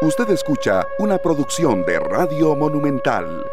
Usted escucha una producción de Radio Monumental.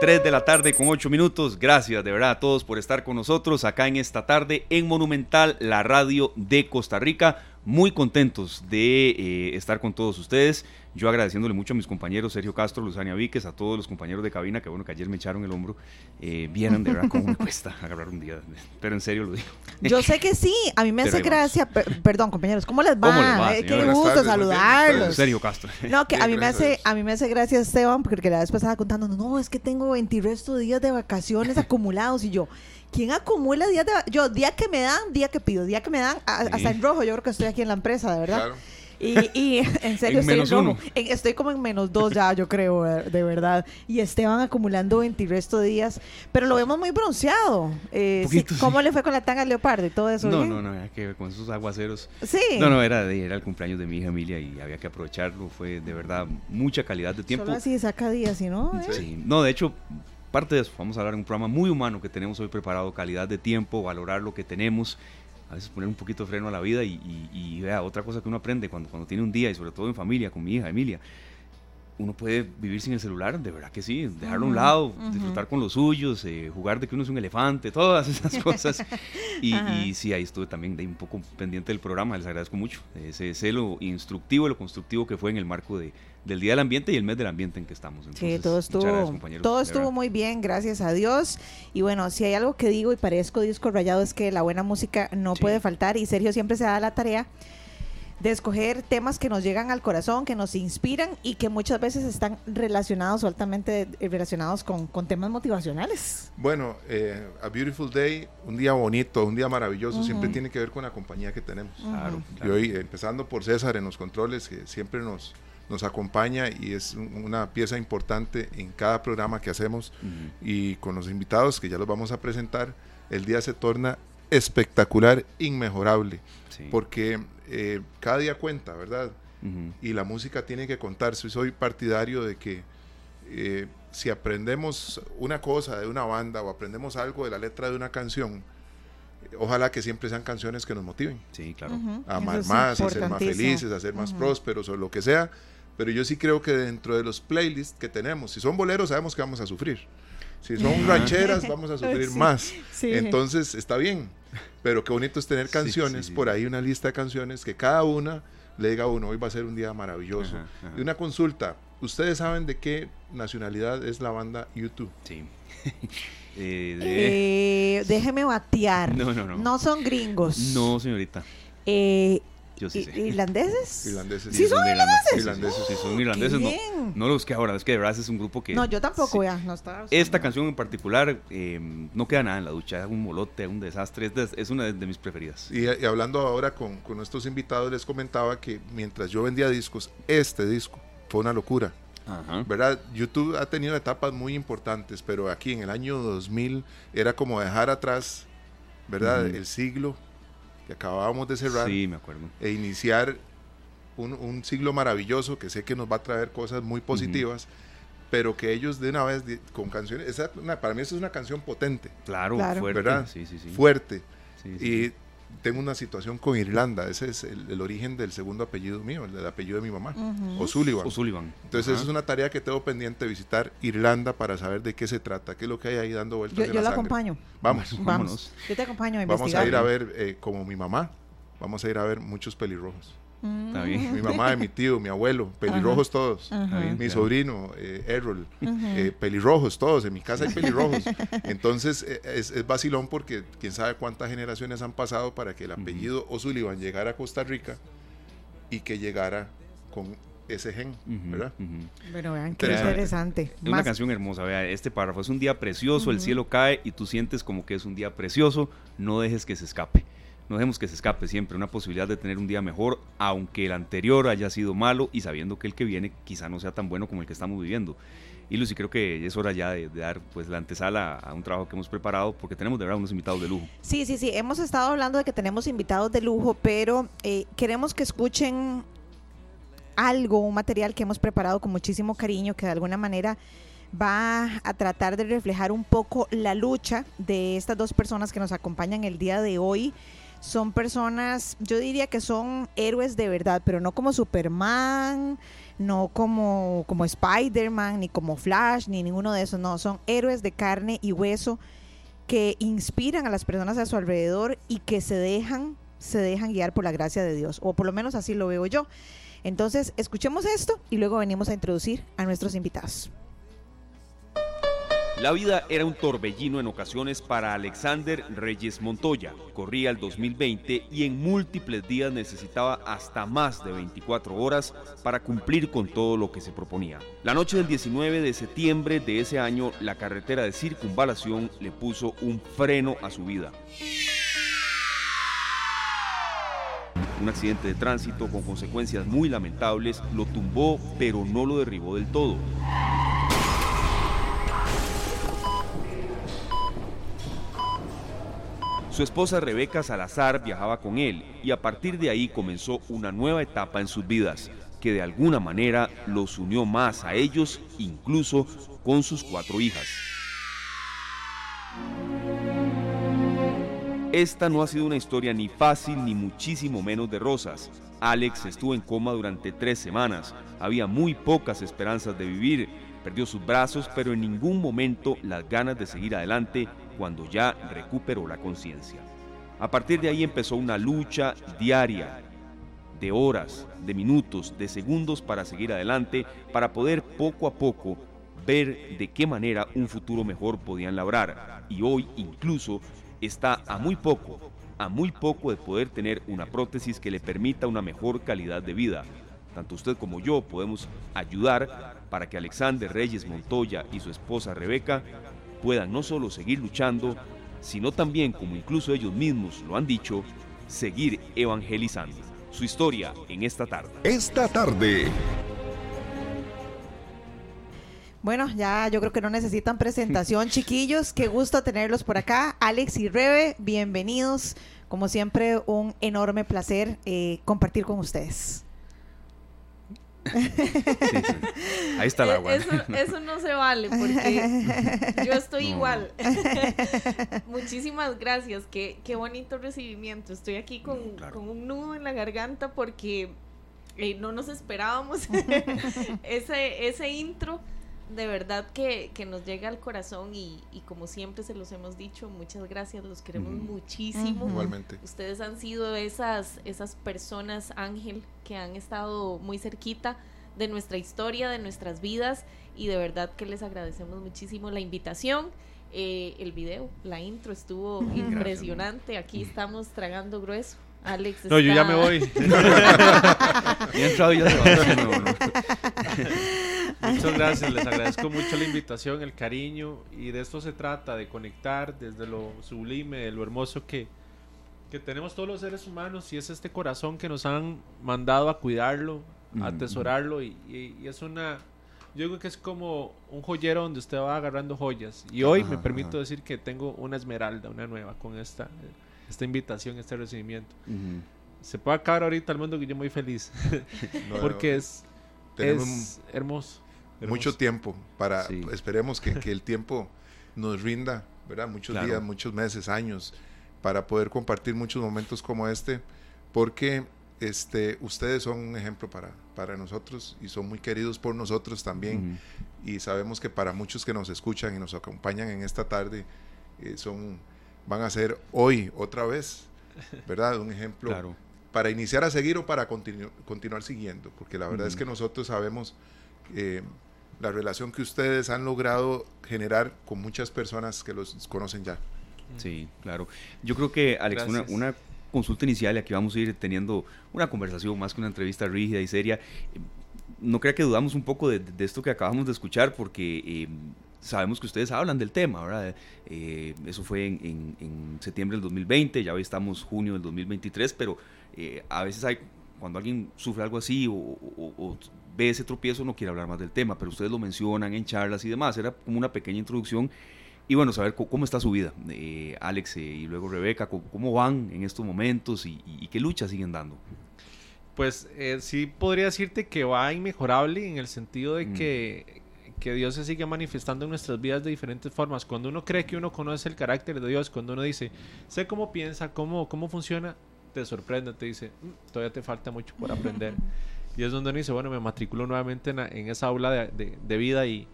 3 de la tarde con 8 minutos. Gracias de verdad a todos por estar con nosotros acá en esta tarde en Monumental, la radio de Costa Rica. Muy contentos de eh, estar con todos ustedes. Yo agradeciéndole mucho a mis compañeros Sergio Castro, Luzania Víquez, a todos los compañeros de cabina, que bueno, que ayer me echaron el hombro. Eh, vieran de verdad cómo me cuesta agarrar un día. Pero en serio lo digo. Yo sé que sí, a mí me hace gracia. perdón, compañeros, ¿cómo les va? ¿Cómo les va eh, qué gusto saludarlos. Sergio Castro. No, que a mí me hace, a mí me hace gracia Esteban, porque la vez pasada contando, no, es que tengo 20 restos días de vacaciones acumulados y yo. ¿Quién acumula días de Yo, día que me dan, día que pido, día que me dan, hasta en rojo, yo creo que estoy aquí en la empresa, de verdad. Claro. Y, en serio, estoy, en estoy como en menos dos ya, yo creo, de verdad. Y Esteban acumulando 20 resto de días, pero lo vemos muy bronceado. Eh, ¿Cómo le fue con la tanga leopardo y todo eso? No, no, no, que con esos aguaceros. Sí. No, no, era, era el cumpleaños de mi hija Emilia y había que aprovecharlo. Fue de verdad mucha calidad de tiempo. Solo así saca días, ¿y no? ¿Eh? Sí. No, de hecho, parte de eso, vamos a hablar en un programa muy humano que tenemos hoy preparado, calidad de tiempo, valorar lo que tenemos a veces poner un poquito de freno a la vida y, vea, otra cosa que uno aprende cuando, cuando tiene un día y sobre todo en familia, con mi hija Emilia, uno puede vivir sin el celular, de verdad que sí, dejarlo a un lado, disfrutar con los suyos, eh, jugar de que uno es un elefante, todas esas cosas. y, y, sí, ahí estuve también de un poco pendiente del programa, les agradezco mucho, ese celo instructivo y lo constructivo que fue en el marco de, del Día del Ambiente y el mes del ambiente en que estamos. sí, todo estuvo, todo estuvo muy bien, gracias a Dios. Y bueno, si hay algo que digo y parezco disco rayado es que la buena música no puede faltar y Sergio siempre se da la tarea de escoger temas que nos llegan al corazón, que nos inspiran y que muchas veces están relacionados o altamente relacionados con, temas motivacionales. Bueno, eh, A Beautiful Day, un día bonito, un día maravilloso, siempre tiene que ver con la compañía que tenemos. claro, Y hoy, empezando por César en los controles, que siempre nos, nos acompaña y es una pieza importante en cada programa que hacemos y con los invitados que ya los vamos a presentar, el día se torna espectacular, inmejorable, porque eh, cada día cuenta, ¿verdad? Y la música tiene que contarse. Soy partidario de que eh, si aprendemos una cosa de una banda o aprendemos algo de la letra de una canción, ojalá que siempre sean canciones que nos motiven. Sí, claro. A amar más, a ser más felices, a ser más prósperos o lo que sea pero yo sí creo que dentro de los playlists que tenemos, si son boleros sabemos que vamos a sufrir. Si son rancheras vamos a sufrir más. Entonces está bien, pero qué bonito es tener canciones, por ahí una lista de canciones que cada una le diga a uno, hoy va a ser un día maravilloso. Y una consulta, ¿ustedes saben de qué nacionalidad es la banda YouTube? Sí. Eh, eh, déjeme batear. No, no, no. No son gringos. No, señorita. Eh, ¿Irlandeses? Irlandeses. ¿Sí, son irlandeses? Irlandeses, sí, son irlandeses. No, no los que ahora, es que de verdad es un grupo que... No, yo tampoco, ya, no Esta canción en particular em, no queda nada en la ducha, es un molote, un desastre, es, una de, mis preferidas. Y, hablando ahora con, con nuestros invitados, les comentaba que mientras yo vendía discos, este disco fue una locura. Ajá. ¿Verdad? YouTube ha tenido etapas muy importantes, pero aquí en el año 2000 era como dejar atrás, ¿verdad? El siglo que acabábamos de cerrar. me acuerdo. E iniciar un, siglo maravilloso que sé que nos va a traer cosas muy positivas. Pero que ellos de una vez con canciones, para mí eso es una canción potente. Claro, fuerte. ¿verdad? Sí, sí, sí. Fuerte. y tengo una situación con Irlanda, ese es el, origen del segundo apellido mío, el, apellido de mi mamá, o O'Sullivan. Entonces es una tarea que tengo pendiente visitar Irlanda para saber de qué se trata, qué es lo que hay ahí dando vueltas. Yo, yo la, acompaño. Vamos, vamos. Yo te acompaño a Vamos a ir a ver, eh, como mi mamá, vamos a ir a ver muchos pelirrojos. Mi mamá, mi tío, mi abuelo, pelirrojos todos. mi sobrino, eh, Errol, eh, pelirrojos todos. En mi casa hay pelirrojos. Entonces eh, es, es, vacilón porque quién sabe cuántas generaciones han pasado para que el apellido O'Sullivan llegara a Costa Rica y que llegara con ese gen, ¿verdad? Bueno, vean qué interesante. Es una canción hermosa, vea, este párrafo es un día precioso, el cielo cae y tú sientes como que es un día precioso, no dejes que se escape no dejemos que se escape siempre una posibilidad de tener un día mejor, aunque el anterior haya sido malo y sabiendo que el que viene quizá no sea tan bueno como el que estamos viviendo. Y Lucy, creo que es hora ya de, dar pues la antesala a, un trabajo que hemos preparado porque tenemos de verdad unos invitados de lujo. Sí, sí, sí, hemos estado hablando de que tenemos invitados de lujo, pero eh, queremos que escuchen algo, un material que hemos preparado con muchísimo cariño, que de alguna manera va a tratar de reflejar un poco la lucha de estas dos personas que nos acompañan el día de hoy son personas, yo diría que son héroes de verdad, pero no como Superman, no como, como Spider-Man, ni como Flash, ni ninguno de esos, no, son héroes de carne y hueso que inspiran a las personas a su alrededor y que se dejan, se dejan guiar por la gracia de Dios, o por lo menos así lo veo yo. Entonces, escuchemos esto y luego venimos a introducir a nuestros invitados. La vida era un torbellino en ocasiones para Alexander Reyes Montoya. Corría el 2020 y en múltiples días necesitaba hasta más de 24 horas para cumplir con todo lo que se proponía. La noche del 19 de septiembre de ese año, la carretera de circunvalación le puso un freno a su vida. Un accidente de tránsito con consecuencias muy lamentables lo tumbó, pero no lo derribó del todo. Su esposa Rebeca Salazar viajaba con él y a partir de ahí comenzó una nueva etapa en sus vidas que de alguna manera los unió más a ellos, incluso con sus cuatro hijas. Esta no ha sido una historia ni fácil ni muchísimo menos de rosas. Alex estuvo en coma durante tres semanas, había muy pocas esperanzas de vivir, perdió sus brazos, pero en ningún momento las ganas de seguir adelante cuando ya recuperó la conciencia. A partir de ahí empezó una lucha diaria, de horas, de minutos, de segundos para seguir adelante, para poder poco a poco ver de qué manera un futuro mejor podían labrar. Y hoy incluso está a muy poco, a muy poco de poder tener una prótesis que le permita una mejor calidad de vida. Tanto usted como yo podemos ayudar para que Alexander Reyes Montoya y su esposa Rebeca puedan no solo seguir luchando, sino también, como incluso ellos mismos lo han dicho, seguir evangelizando. Su historia en esta tarde. Esta tarde. Bueno, ya yo creo que no necesitan presentación, chiquillos. Qué gusto tenerlos por acá. Alex y Rebe, bienvenidos. Como siempre, un enorme placer eh, compartir con ustedes. Ahí está el e-, agua. Eso, no se vale porque yo estoy igual. Muchísimas gracias. Qué, qué bonito recibimiento. Estoy aquí con, un nudo en la garganta porque eh, no nos esperábamos ese, ese intro de verdad que, nos llega al corazón y, como siempre se los hemos dicho, muchas gracias, los queremos muchísimo. Igualmente. Ustedes han sido esas, esas personas, Ángel, que han estado muy cerquita de nuestra historia, de nuestras vidas y de verdad que les agradecemos muchísimo la invitación. Eh, el video, la intro estuvo impresionante. Aquí estamos tragando grueso. Alex. No, yo ya me voy. Muchas gracias, les agradezco mucho la invitación, el cariño y de esto se trata, de conectar desde lo sublime, de lo hermoso que, que tenemos todos los seres humanos y es este corazón que nos han mandado a cuidarlo, a atesorarlo y, es una, yo creo que es como un joyero donde usted va agarrando joyas. Y hoy me permito decir que tengo una esmeralda, una nueva con esta, esta invitación, este recibimiento. Se puede acabar ahorita el mundo que yo muy feliz porque es, es hermoso. Mucho tiempo para, esperemos que, que, el tiempo nos rinda, ¿verdad? Muchos días, muchos meses, años, para poder compartir muchos momentos como este, porque este, ustedes son un ejemplo para, para nosotros y son muy queridos por nosotros también. Y sabemos que para muchos que nos escuchan y nos acompañan en esta tarde, eh, son, van a ser hoy otra vez, ¿verdad? Un ejemplo para iniciar a seguir o para continuar siguiendo, porque la verdad es que nosotros sabemos eh, la relación que ustedes han logrado generar con muchas personas que los conocen ya. Sí, claro. Yo creo que, Alex, una, consulta inicial y aquí vamos a ir teniendo una conversación más que una entrevista rígida y seria. No crea que dudamos un poco de, esto que acabamos de escuchar porque eh, sabemos que ustedes hablan del tema, ¿verdad? Eh, eso fue en, septiembre del 2020, ya hoy estamos junio del 2023, pero eh, a veces hay, cuando alguien sufre algo así o ve ese tropiezo, no quiere hablar más del tema, pero ustedes lo mencionan en charlas y demás. Era como una pequeña introducción. Y bueno, saber cómo está su vida, eh, Alex eh, y luego Rebeca, cómo, van en estos momentos y, qué lucha siguen dando. Pues eh, sí podría decirte que va inmejorable en el sentido de mm. que, que Dios se sigue manifestando en nuestras vidas de diferentes formas. Cuando uno cree que uno conoce el carácter de Dios, cuando uno dice, sé cómo piensa, cómo, cómo funciona, te sorprende, te dice, mm, todavía te falta mucho por aprender. y es donde uno dice, bueno, me matriculo nuevamente en, en esa aula de, de, de vida y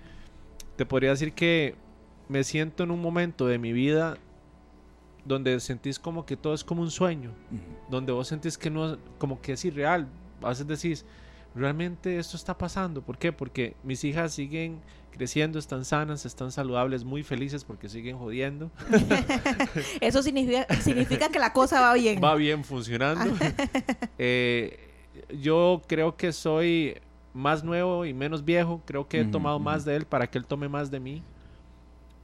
te podría decir que me siento en un momento de mi vida donde sentís como que todo es como un sueño, donde vos sentís que no, como que es irreal, a veces decís, realmente esto está pasando, ¿por qué? Porque mis hijas siguen creciendo, están sanas, están saludables, muy felices porque siguen jodiendo. Eso significa, significa que la cosa va bien. Va bien funcionando. eh, yo creo que soy más nuevo y menos viejo, creo que he tomado más de él para que él tome más de mí.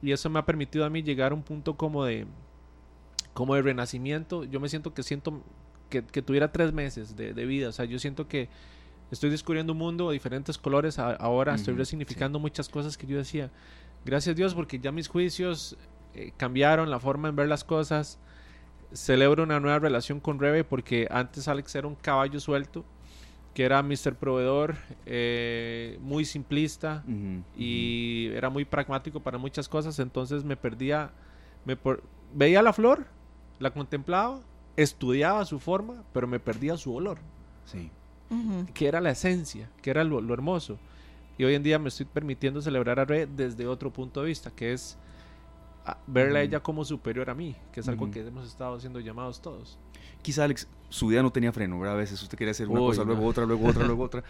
Y eso me ha permitido a mí llegar a un punto como de como de renacimiento. Yo me siento que siento que, que tuviera tres meses de, de, vida. O sea, yo siento que estoy descubriendo un mundo de diferentes colores. A, ahora uh -huh, estoy resignificando sí. muchas cosas que yo decía. Gracias a Dios porque ya mis juicios eh, cambiaron la forma en ver las cosas. Celebro una nueva relación con Rebe porque antes Alex era un caballo suelto que era Mr. Proveedor, eh, muy simplista uh -huh, y uh -huh. era muy pragmático para muchas cosas, entonces me perdía, me por, veía la flor, la contemplaba, estudiaba su forma, pero me perdía su olor. Sí. Uh -huh. Que era la esencia, que era lo, lo, hermoso. Y hoy en día me estoy permitiendo celebrar a Re desde otro punto de vista, que es verla a ella como superior a mí, que es algo que hemos estado haciendo llamados todos. Quizá Alex, su vida no tenía freno, ¿verdad? A veces usted quería hacer una Uy, cosa, no. luego otra, luego otra, luego otra.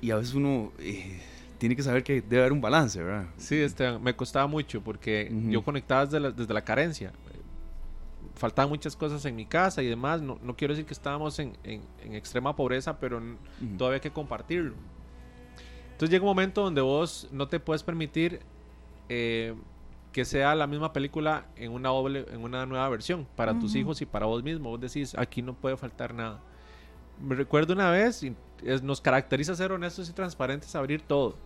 Y a veces uno eh, tiene que saber que debe haber un balance, ¿verdad? Sí, este, me costaba mucho porque uh -huh. yo conectaba desde la, desde la carencia. Faltaban muchas cosas en mi casa y demás. No, no quiero decir que estábamos en, en, en extrema pobreza, pero uh -huh. todavía hay que compartirlo. Entonces llega un momento donde vos no te puedes permitir eh, que sea la misma película en una, doble, en una nueva versión para uh -huh. tus hijos y para vos mismo. Vos decís, aquí no puede faltar nada. Me recuerdo una vez, y es, nos caracteriza ser honestos y transparentes, abrir todo.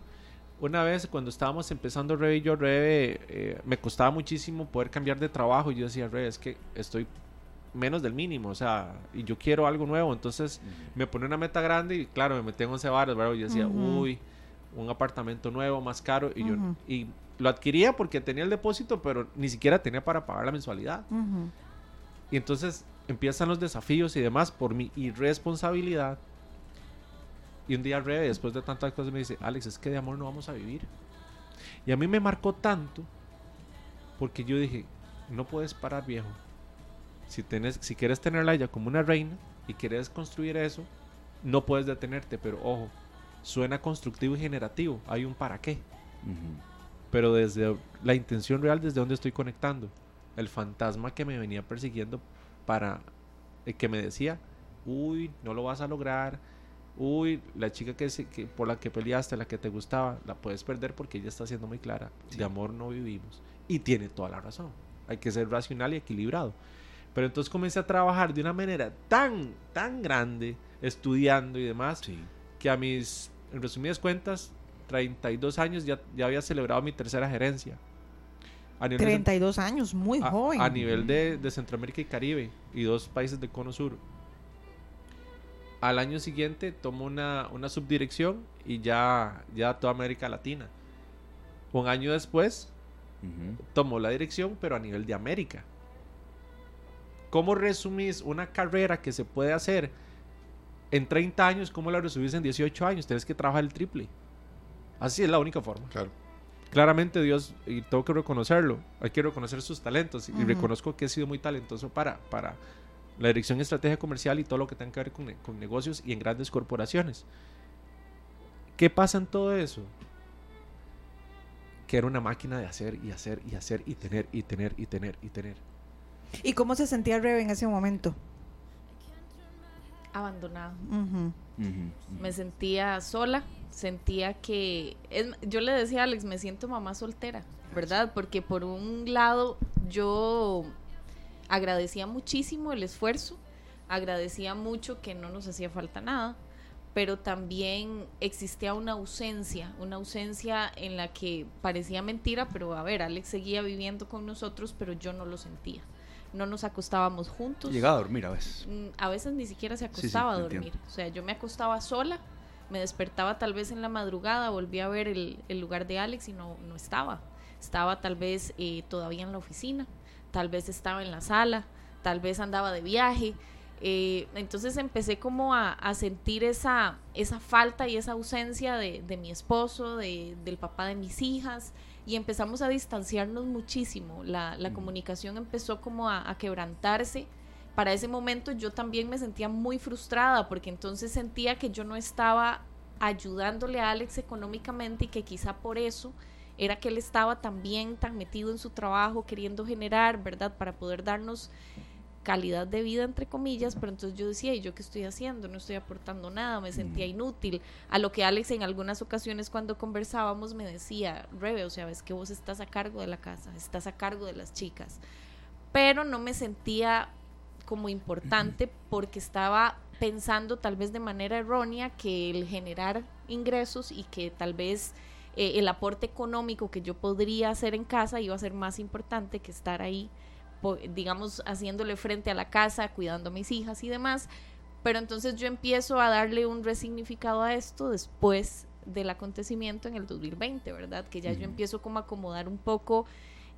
Una vez cuando estábamos empezando Rebe y yo, Rebe, eh, me costaba muchísimo poder cambiar de trabajo y yo decía, Rebe, es que estoy menos del mínimo, o sea, y yo quiero algo nuevo, entonces uh -huh. me pone una meta grande y claro, me metí en 11 bares, ¿verdad? Y yo decía, uh -huh. uy, un apartamento nuevo, más caro, y yo, y lo adquiría porque tenía el depósito, pero ni siquiera tenía para pagar la mensualidad. Uh -huh. Y entonces empiezan los desafíos y demás por mi irresponsabilidad. Y un día Rebe, después de tantas cosas, me dice, Alex, es que de amor no vamos a vivir. Y a mí me marcó tanto porque yo dije, no puedes parar, viejo. Si, tenés, si quieres tenerla ella como una reina y quieres construir eso, no puedes detenerte, pero ojo, suena constructivo y generativo. Hay un para qué. Uh -huh pero desde la intención real, desde donde estoy conectando. El fantasma que me venía persiguiendo para eh, que me decía, uy, no lo vas a lograr, uy, la chica que, que, por la que peleaste, la que te gustaba, la puedes perder porque ella está siendo muy clara. Sí. De amor no vivimos. Y tiene toda la razón. Hay que ser racional y equilibrado. Pero entonces comencé a trabajar de una manera tan, tan grande, estudiando y demás, sí. que a mis, en resumidas cuentas, 32 años ya, ya había celebrado mi tercera gerencia. A 32 de, años, muy a, joven. A nivel de, de, Centroamérica y Caribe y dos países del Cono Sur. Al año siguiente tomo una, una subdirección y ya, ya toda América Latina. Un año después uh -huh. tomo la dirección, pero a nivel de América. ¿Cómo resumís una carrera que se puede hacer en 30 años? ¿Cómo la resumís en 18 años? Tienes que trabajar el triple. Así es la única forma. Claro. Claramente Dios, y tengo que reconocerlo, hay que reconocer sus talentos, uh -huh. y reconozco que he sido muy talentoso para, para la dirección de estrategia comercial y todo lo que tenga que ver con, con negocios y en grandes corporaciones. ¿Qué pasa en todo eso? Que era una máquina de hacer y hacer y hacer y tener y tener y tener y tener. ¿Y cómo se sentía Rebe en ese momento? Abandonado. Uh -huh. Uh -huh. Me sentía sola, sentía que es, yo le decía a Alex me siento mamá soltera verdad porque por un lado yo agradecía muchísimo el esfuerzo agradecía mucho que no nos hacía falta nada pero también existía una ausencia una ausencia en la que parecía mentira pero a ver Alex seguía viviendo con nosotros pero yo no lo sentía no nos acostábamos juntos llegaba a dormir a veces a veces ni siquiera se acostaba sí, sí, a dormir entiendo. o sea yo me acostaba sola Me despertaba tal vez en la madrugada, volví a ver el, lugar de Alex y no, no estaba. Estaba tal vez eh, todavía en la oficina, tal vez estaba en la sala, tal vez andaba de viaje. Eh, entonces empecé como a, sentir esa, esa falta y esa ausencia de, mi esposo, de, del papá de mis hijas, y empezamos a distanciarnos muchísimo. La, comunicación empezó como a, quebrantarse. Para ese momento yo también me sentía muy frustrada porque entonces sentía que yo no estaba ayudándole a Alex económicamente y que quizá por eso era que él estaba también tan metido en su trabajo, queriendo generar, ¿verdad? Para poder darnos calidad de vida, entre comillas, pero entonces yo decía, ¿y yo qué estoy haciendo? No estoy aportando nada, me sentía inútil. A lo que Alex en algunas ocasiones cuando conversábamos me decía, Rebe, o sea, ves que vos estás a cargo de la casa, estás a cargo de las chicas, pero no me sentía como importante porque estaba pensando tal vez de manera errónea que el generar ingresos y que tal vez eh, el aporte económico que yo podría hacer en casa iba a ser más importante que estar ahí digamos, haciéndole frente a la casa, cuidando a mis hijas y demás. Pero entonces yo empiezo a darle un resignificado a esto después del acontecimiento en el 2020, ¿verdad? Que ya yo empiezo como a acomodar un poco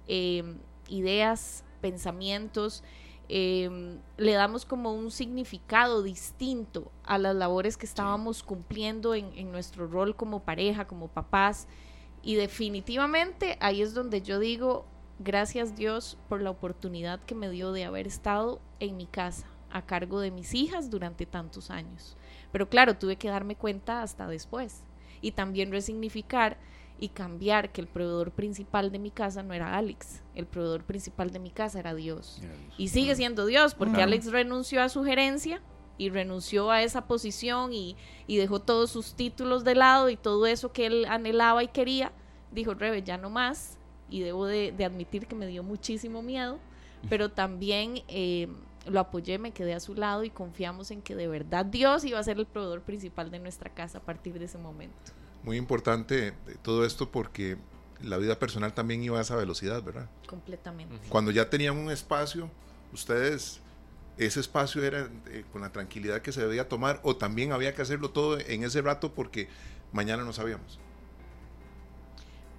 em, ideas, pensamientos, em, le damos como un significado distinto a las labores que estábamos cumpliendo en, en nuestro rol como pareja, como papás. Y definitivamente ahí es donde yo digo, Gracias Dios por la oportunidad que me dio de haber estado en mi casa a cargo de mis hijas durante tantos años. Pero claro, tuve que darme cuenta hasta después y también resignificar y cambiar que el proveedor principal de mi casa no era Alex, el proveedor principal de mi casa era Dios. Y sigue siendo Dios, porque Alex renunció a su gerencia y renunció a esa posición y, y, dejó todos sus títulos de lado y todo eso que él anhelaba y quería. Dijo, Rebe, ya no más, y debo de, admitir que me dio muchísimo miedo, pero también eh, lo apoyé, me quedé a su lado y confiamos en que de verdad Dios iba a ser el proveedor principal de nuestra casa a partir de ese momento. Muy importante todo esto porque la vida personal también iba a esa velocidad, ¿verdad? Completamente. Cuando ya tenían un espacio, ustedes, ese espacio era eh, con la tranquilidad que se debía tomar o también había que hacerlo todo en ese rato porque mañana no sabíamos.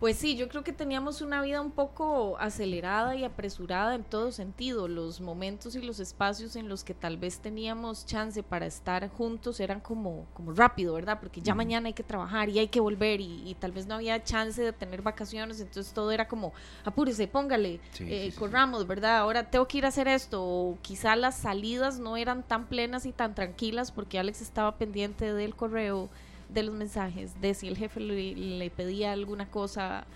Pues sí, yo creo que teníamos una vida un poco acelerada y apresurada en todo sentido. Los momentos y los espacios en los que tal vez teníamos chance para estar juntos eran como, como rápido, ¿verdad? Porque ya mañana hay que trabajar y hay que volver y, tal vez no había chance de tener vacaciones, entonces todo era como, apúrese, póngale, eh, corramos, ¿verdad? Ahora tengo que ir a hacer esto. O quizá las salidas no eran tan plenas y tan tranquilas porque Alex estaba pendiente del correo de los mensajes, de si el jefe le, pedía alguna cosa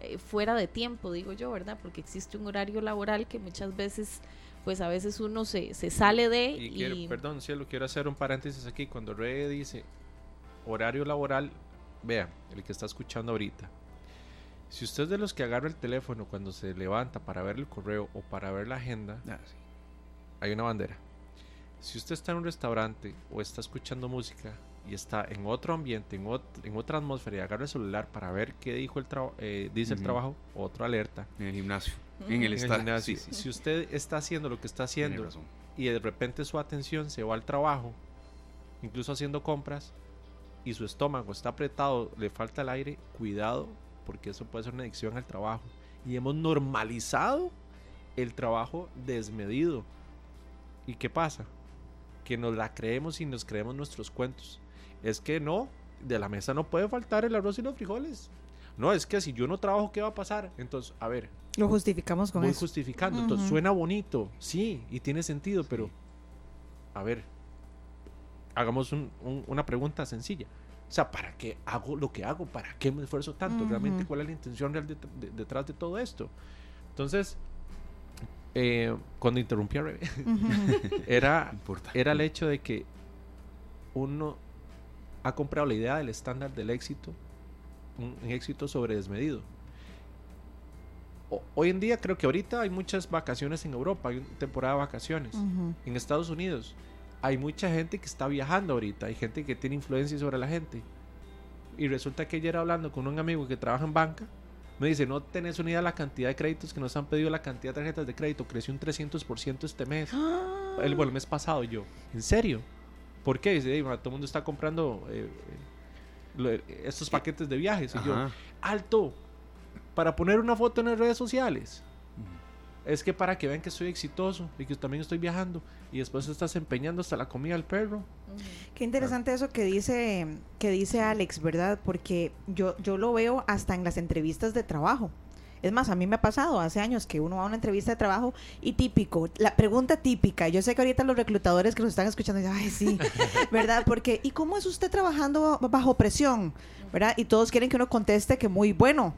eh, fuera de tiempo, digo yo, ¿verdad? Porque existe un horario laboral que muchas veces, pues a veces uno se, se sale de... Y, quiero, perdón, cielo, quiero hacer un paréntesis aquí. Cuando Rey dice horario laboral, vea, el que está escuchando ahorita. Si usted es de los que agarra el teléfono cuando se levanta para ver el correo o para ver la agenda, ah, hay una bandera. Si usted está en un restaurante o está escuchando música, y está en otro ambiente, en, en otra atmósfera y agarra el celular para ver qué dijo el eh, dice el trabajo, otro alerta. En el gimnasio. En el, gimnasio. Si usted está haciendo lo que está haciendo y de repente su atención se va al trabajo, incluso haciendo compras, y su estómago está apretado, le falta el aire, cuidado, porque eso puede ser una adicción al trabajo. Y hemos normalizado el trabajo desmedido. ¿Y qué pasa? Que nos la creemos y nos creemos nuestros cuentos es que no, de la mesa no puede faltar el arroz y los frijoles. No, es que si yo no trabajo, ¿qué va a pasar? Entonces, a ver. Lo justificamos con voy justificando. Entonces, suena bonito, sí, y tiene sentido, pero. A ver. Hagamos una pregunta sencilla. O sea, ¿para qué hago lo que hago? ¿Para qué me esfuerzo tanto? ¿Realmente cuál es la intención real detrás de todo esto? Entonces, eh, cuando interrumpí a Rebe, era, era el hecho de que uno ha comprado la idea del estándar del éxito, un, éxito sobre desmedido. hoy en día creo que ahorita hay muchas vacaciones en Europa, hay temporada de vacaciones. En Estados Unidos hay mucha gente que está viajando ahorita, hay gente que tiene influencia sobre la gente. Y resulta que ayer hablando con un amigo que trabaja en banca, me dice, no tenés una idea de la cantidad de créditos que nos han pedido, la cantidad de tarjetas de crédito, creció un 300% este mes. El, el mes pasado yo, ¿en serio? ¿Por qué? Dice, todo el mundo está comprando eh, estos paquetes de viajes. Y yo, alto, para poner una foto en las redes sociales. Es que para que vean que soy exitoso y que también estoy viajando y después estás empeñando hasta la comida al perro. Qué interesante eso que dice que dice Alex, ¿verdad? Porque yo yo lo veo hasta en las entrevistas de trabajo. Es más, a mí me ha pasado hace años que uno va a una entrevista de trabajo y típico, la pregunta típica, yo sé que ahorita los reclutadores que nos están escuchando dicen, ay, sí, ¿verdad? Porque, ¿y cómo es usted trabajando bajo presión? ¿Verdad? Y todos quieren que uno conteste que muy bueno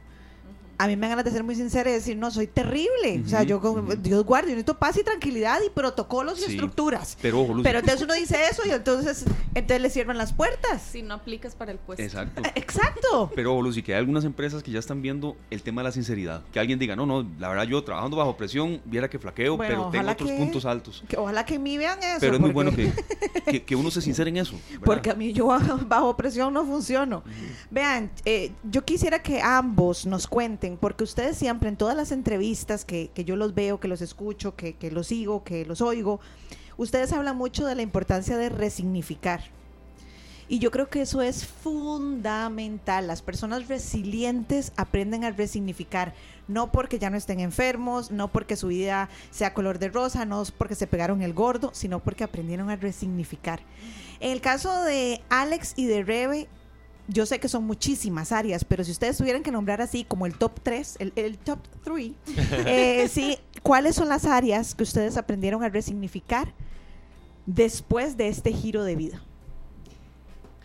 a mí me ganas de ser muy sincera y decir, no, soy terrible. o sea, yo, Dios guarde, yo necesito paz y tranquilidad y protocolos y estructuras. Pero, pero entonces uno dice eso y entonces, entonces le cierran las puertas. Si no aplicas para el puesto. Exacto. Exacto. Pero, Lucy, que hay algunas empresas que ya están viendo el tema de la sinceridad. Que alguien diga, no, no, la verdad yo trabajando bajo presión, viera que flaqueo, pero tengo otros puntos altos. Que, ojalá que mí vean eso. Pero es muy bueno que, que, uno se sincere en eso. Porque a mí yo bajo presión no funciono. Vean, eh, yo quisiera que ambos nos cuenten, porque ustedes siempre en todas las entrevistas que, yo los veo, que los escucho, que, que los sigo, que los oigo, ustedes hablan mucho de la importancia de resignificar. Y yo creo que eso es fundamental. Las personas resilientes aprenden a resignificar, no porque ya no estén enfermos, no porque su vida sea color de rosa, no porque se pegaron el gordo, sino porque aprendieron a resignificar. En el caso de Alex y de Rebe, yo sé que son muchísimas áreas, pero si ustedes tuvieran que nombrar así como el top 3, el, top 3, eh, sí, ¿cuáles son las áreas que ustedes aprendieron a resignificar después de este giro de vida?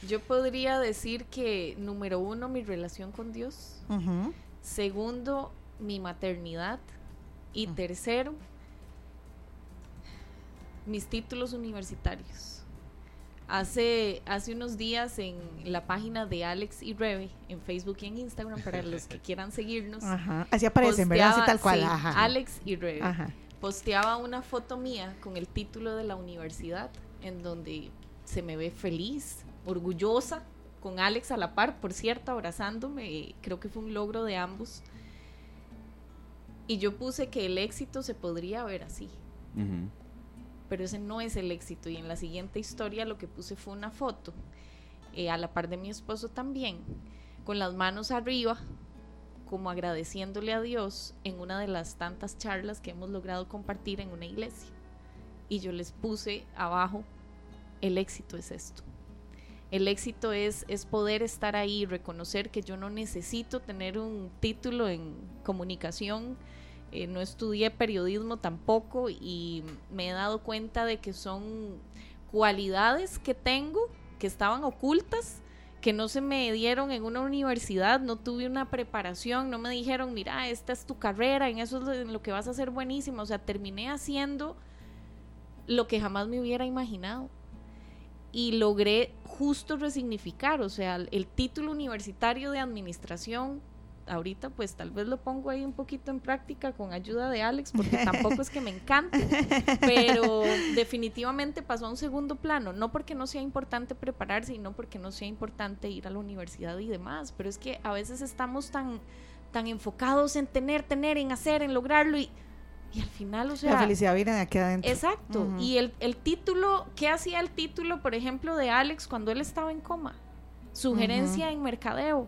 Yo podría decir que número uno, mi relación con Dios. Segundo, mi maternidad. Y tercero, mis títulos universitarios. Hace, hace unos días en la página de Alex y Rebe, en Facebook y en Instagram, para los que quieran seguirnos. Así aparecen, ¿verdad? Así tal cual. Alex y Rebe. Posteaba una foto mía con el título de la universidad, en donde se me ve feliz, orgullosa, con Alex a la par, por cierto, abrazándome. Creo que fue un logro de ambos. Y yo puse que el éxito se podría ver así pero ese no es el éxito. Y en la siguiente historia lo que puse fue una foto, eh, a la par de mi esposo también, con las manos arriba, como agradeciéndole a Dios en una de las tantas charlas que hemos logrado compartir en una iglesia. Y yo les puse abajo, el éxito es esto. El éxito es, es poder estar ahí, reconocer que yo no necesito tener un título en comunicación, eh, no estudié periodismo tampoco y me he dado cuenta de que son cualidades que tengo que estaban ocultas que no se me dieron en una universidad, no tuve una preparación, no me dijeron, mira, esta es tu carrera, en eso es lo que vas a hacer buenísimo. O sea, terminé haciendo lo que jamás me hubiera imaginado. Y logré justo resignificar, o sea, el título universitario de administración ahorita pues tal vez lo pongo ahí un poquito en práctica con ayuda de Alex, porque tampoco es que me encante, pero definitivamente pasó a un segundo plano, no porque no sea importante prepararse y no porque no sea importante ir a la universidad y demás, pero es que a veces estamos tan, tan enfocados en tener, tener, en hacer, en lograrlo y... Y al final, o sea... La felicidad viene de aquí adentro. Exacto. Y el, el título, ¿qué hacía el título, por ejemplo, de Alex cuando él estaba en coma? Sugerencia en mercadeo,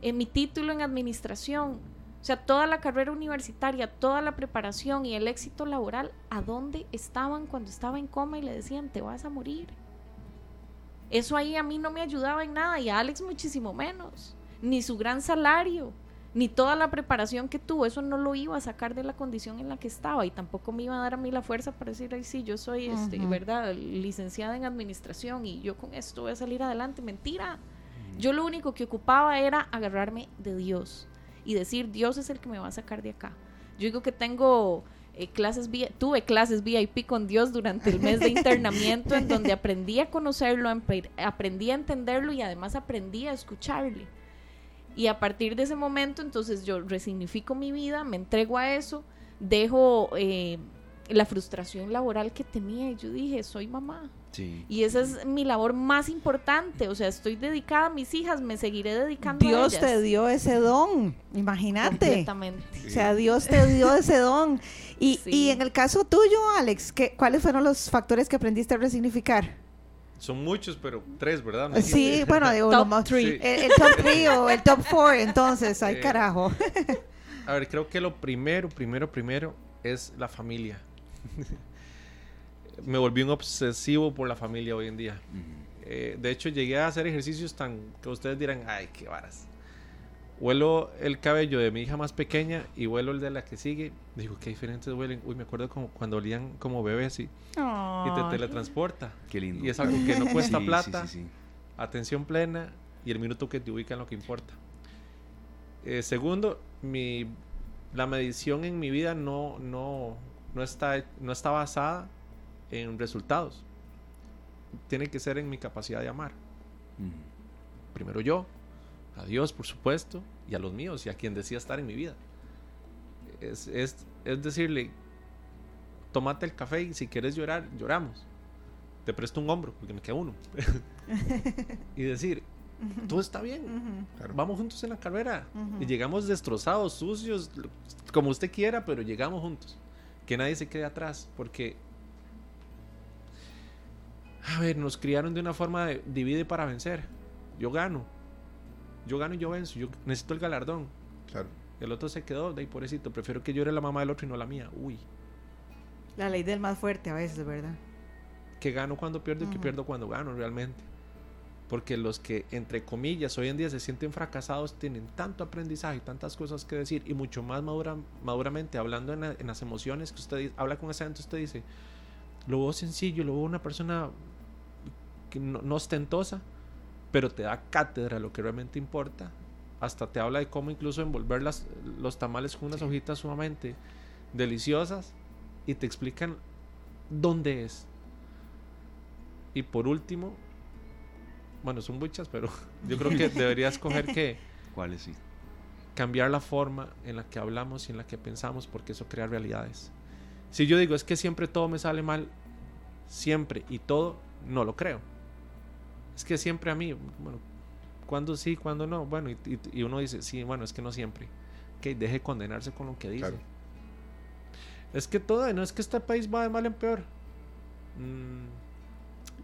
en mi título en administración. O sea, toda la carrera universitaria, toda la preparación y el éxito laboral, ¿a dónde estaban cuando estaba en coma y le decían, te vas a morir? Eso ahí a mí no me ayudaba en nada y a Alex muchísimo menos. Ni su gran salario, ni toda la preparación que tuvo, eso no lo iba a sacar de la condición en la que estaba y tampoco me iba a dar a mí la fuerza para decir, ay, sí, yo soy, este, ¿verdad?, licenciada en administración y yo con esto voy a salir adelante. Mentira. Yo lo único que ocupaba era agarrarme de Dios y decir, Dios es el que me va a sacar de acá. Yo digo que tengo eh, clases, tuve clases VIP con Dios durante el mes de internamiento en donde aprendí a conocerlo, aprendí a entenderlo y además aprendí a escucharle. Y a partir de ese momento, entonces yo resignifico mi vida, me entrego a eso, dejo eh, la frustración laboral que tenía y yo dije, soy mamá, y esa es mi labor más importante. O sea, estoy dedicada a mis hijas, me seguiré dedicando Dios a ellas. te dio ese don, imagínate. O sea, Dios te dio ese don. Y, y en el caso tuyo, Alex, ¿qué, ¿cuáles fueron los factores que aprendiste a resignificar? son muchos, pero tres, ¿verdad? sí, bueno, digo, top three. El, top three o el top four, entonces, ay, carajo. a ver, creo que lo primero, primero, primero es la familia. Me volví un obsesivo por la familia hoy en día. Eh, de hecho, llegué a hacer ejercicios tan que ustedes dirán, ay, qué varas. Huelo el cabello de mi hija más pequeña y huelo el de la que sigue. Digo, qué diferentes huelen. Uy, me acuerdo como cuando olían como bebés y, y te teletransporta. Qué lindo. Y es algo que no cuesta plata, atención plena y el minuto que te ubica en lo que importa. Eh, segundo, mi, la medición en mi vida no, no, no, está, no está basada en resultados. Tiene que ser en mi capacidad de amar. Primero yo, a Dios por supuesto, y a los míos, y a quien decía estar en mi vida. Es, es, es decirle, tomate el café y si quieres llorar, lloramos. Te presto un hombro, porque me queda uno. y decir, todo está bien. Vamos juntos en la carrera. Y llegamos destrozados, sucios, como usted quiera, pero llegamos juntos. Que nadie se quede atrás, porque a ver, nos criaron de una forma de divide para vencer. Yo gano. Yo gano y yo venzo. Yo necesito el galardón. Claro. El otro se quedó, de ahí pobrecito. Prefiero que llore la mamá del otro y no la mía. Uy. La ley del más fuerte a veces, ¿verdad? Que gano cuando pierdo y que pierdo cuando gano, realmente. Porque los que, entre comillas, hoy en día se sienten fracasados tienen tanto aprendizaje y tantas cosas que decir y mucho más madura, maduramente hablando en, en, las emociones que usted habla con ese acento, usted dice, lo veo sencillo, lo veo una persona no, ostentosa, pero te da cátedra lo que realmente importa. Hasta te habla de cómo incluso envolver las, los tamales con unas hojitas sumamente deliciosas y te explican dónde es. Y por último, bueno, son muchas, pero yo creo que deberías coger que... ¿Cuáles sí? Cambiar la forma en la que hablamos y en la que pensamos, porque eso crea realidades. Si yo digo, es que siempre todo me sale mal, siempre y todo, no lo creo es que siempre a mí, bueno, cuando sí, cuando no, bueno, y, uno dice, sí, bueno, es que no siempre. Que deje condenarse con lo que dice. Es que todo, no es que este país va de mal en peor. Mm,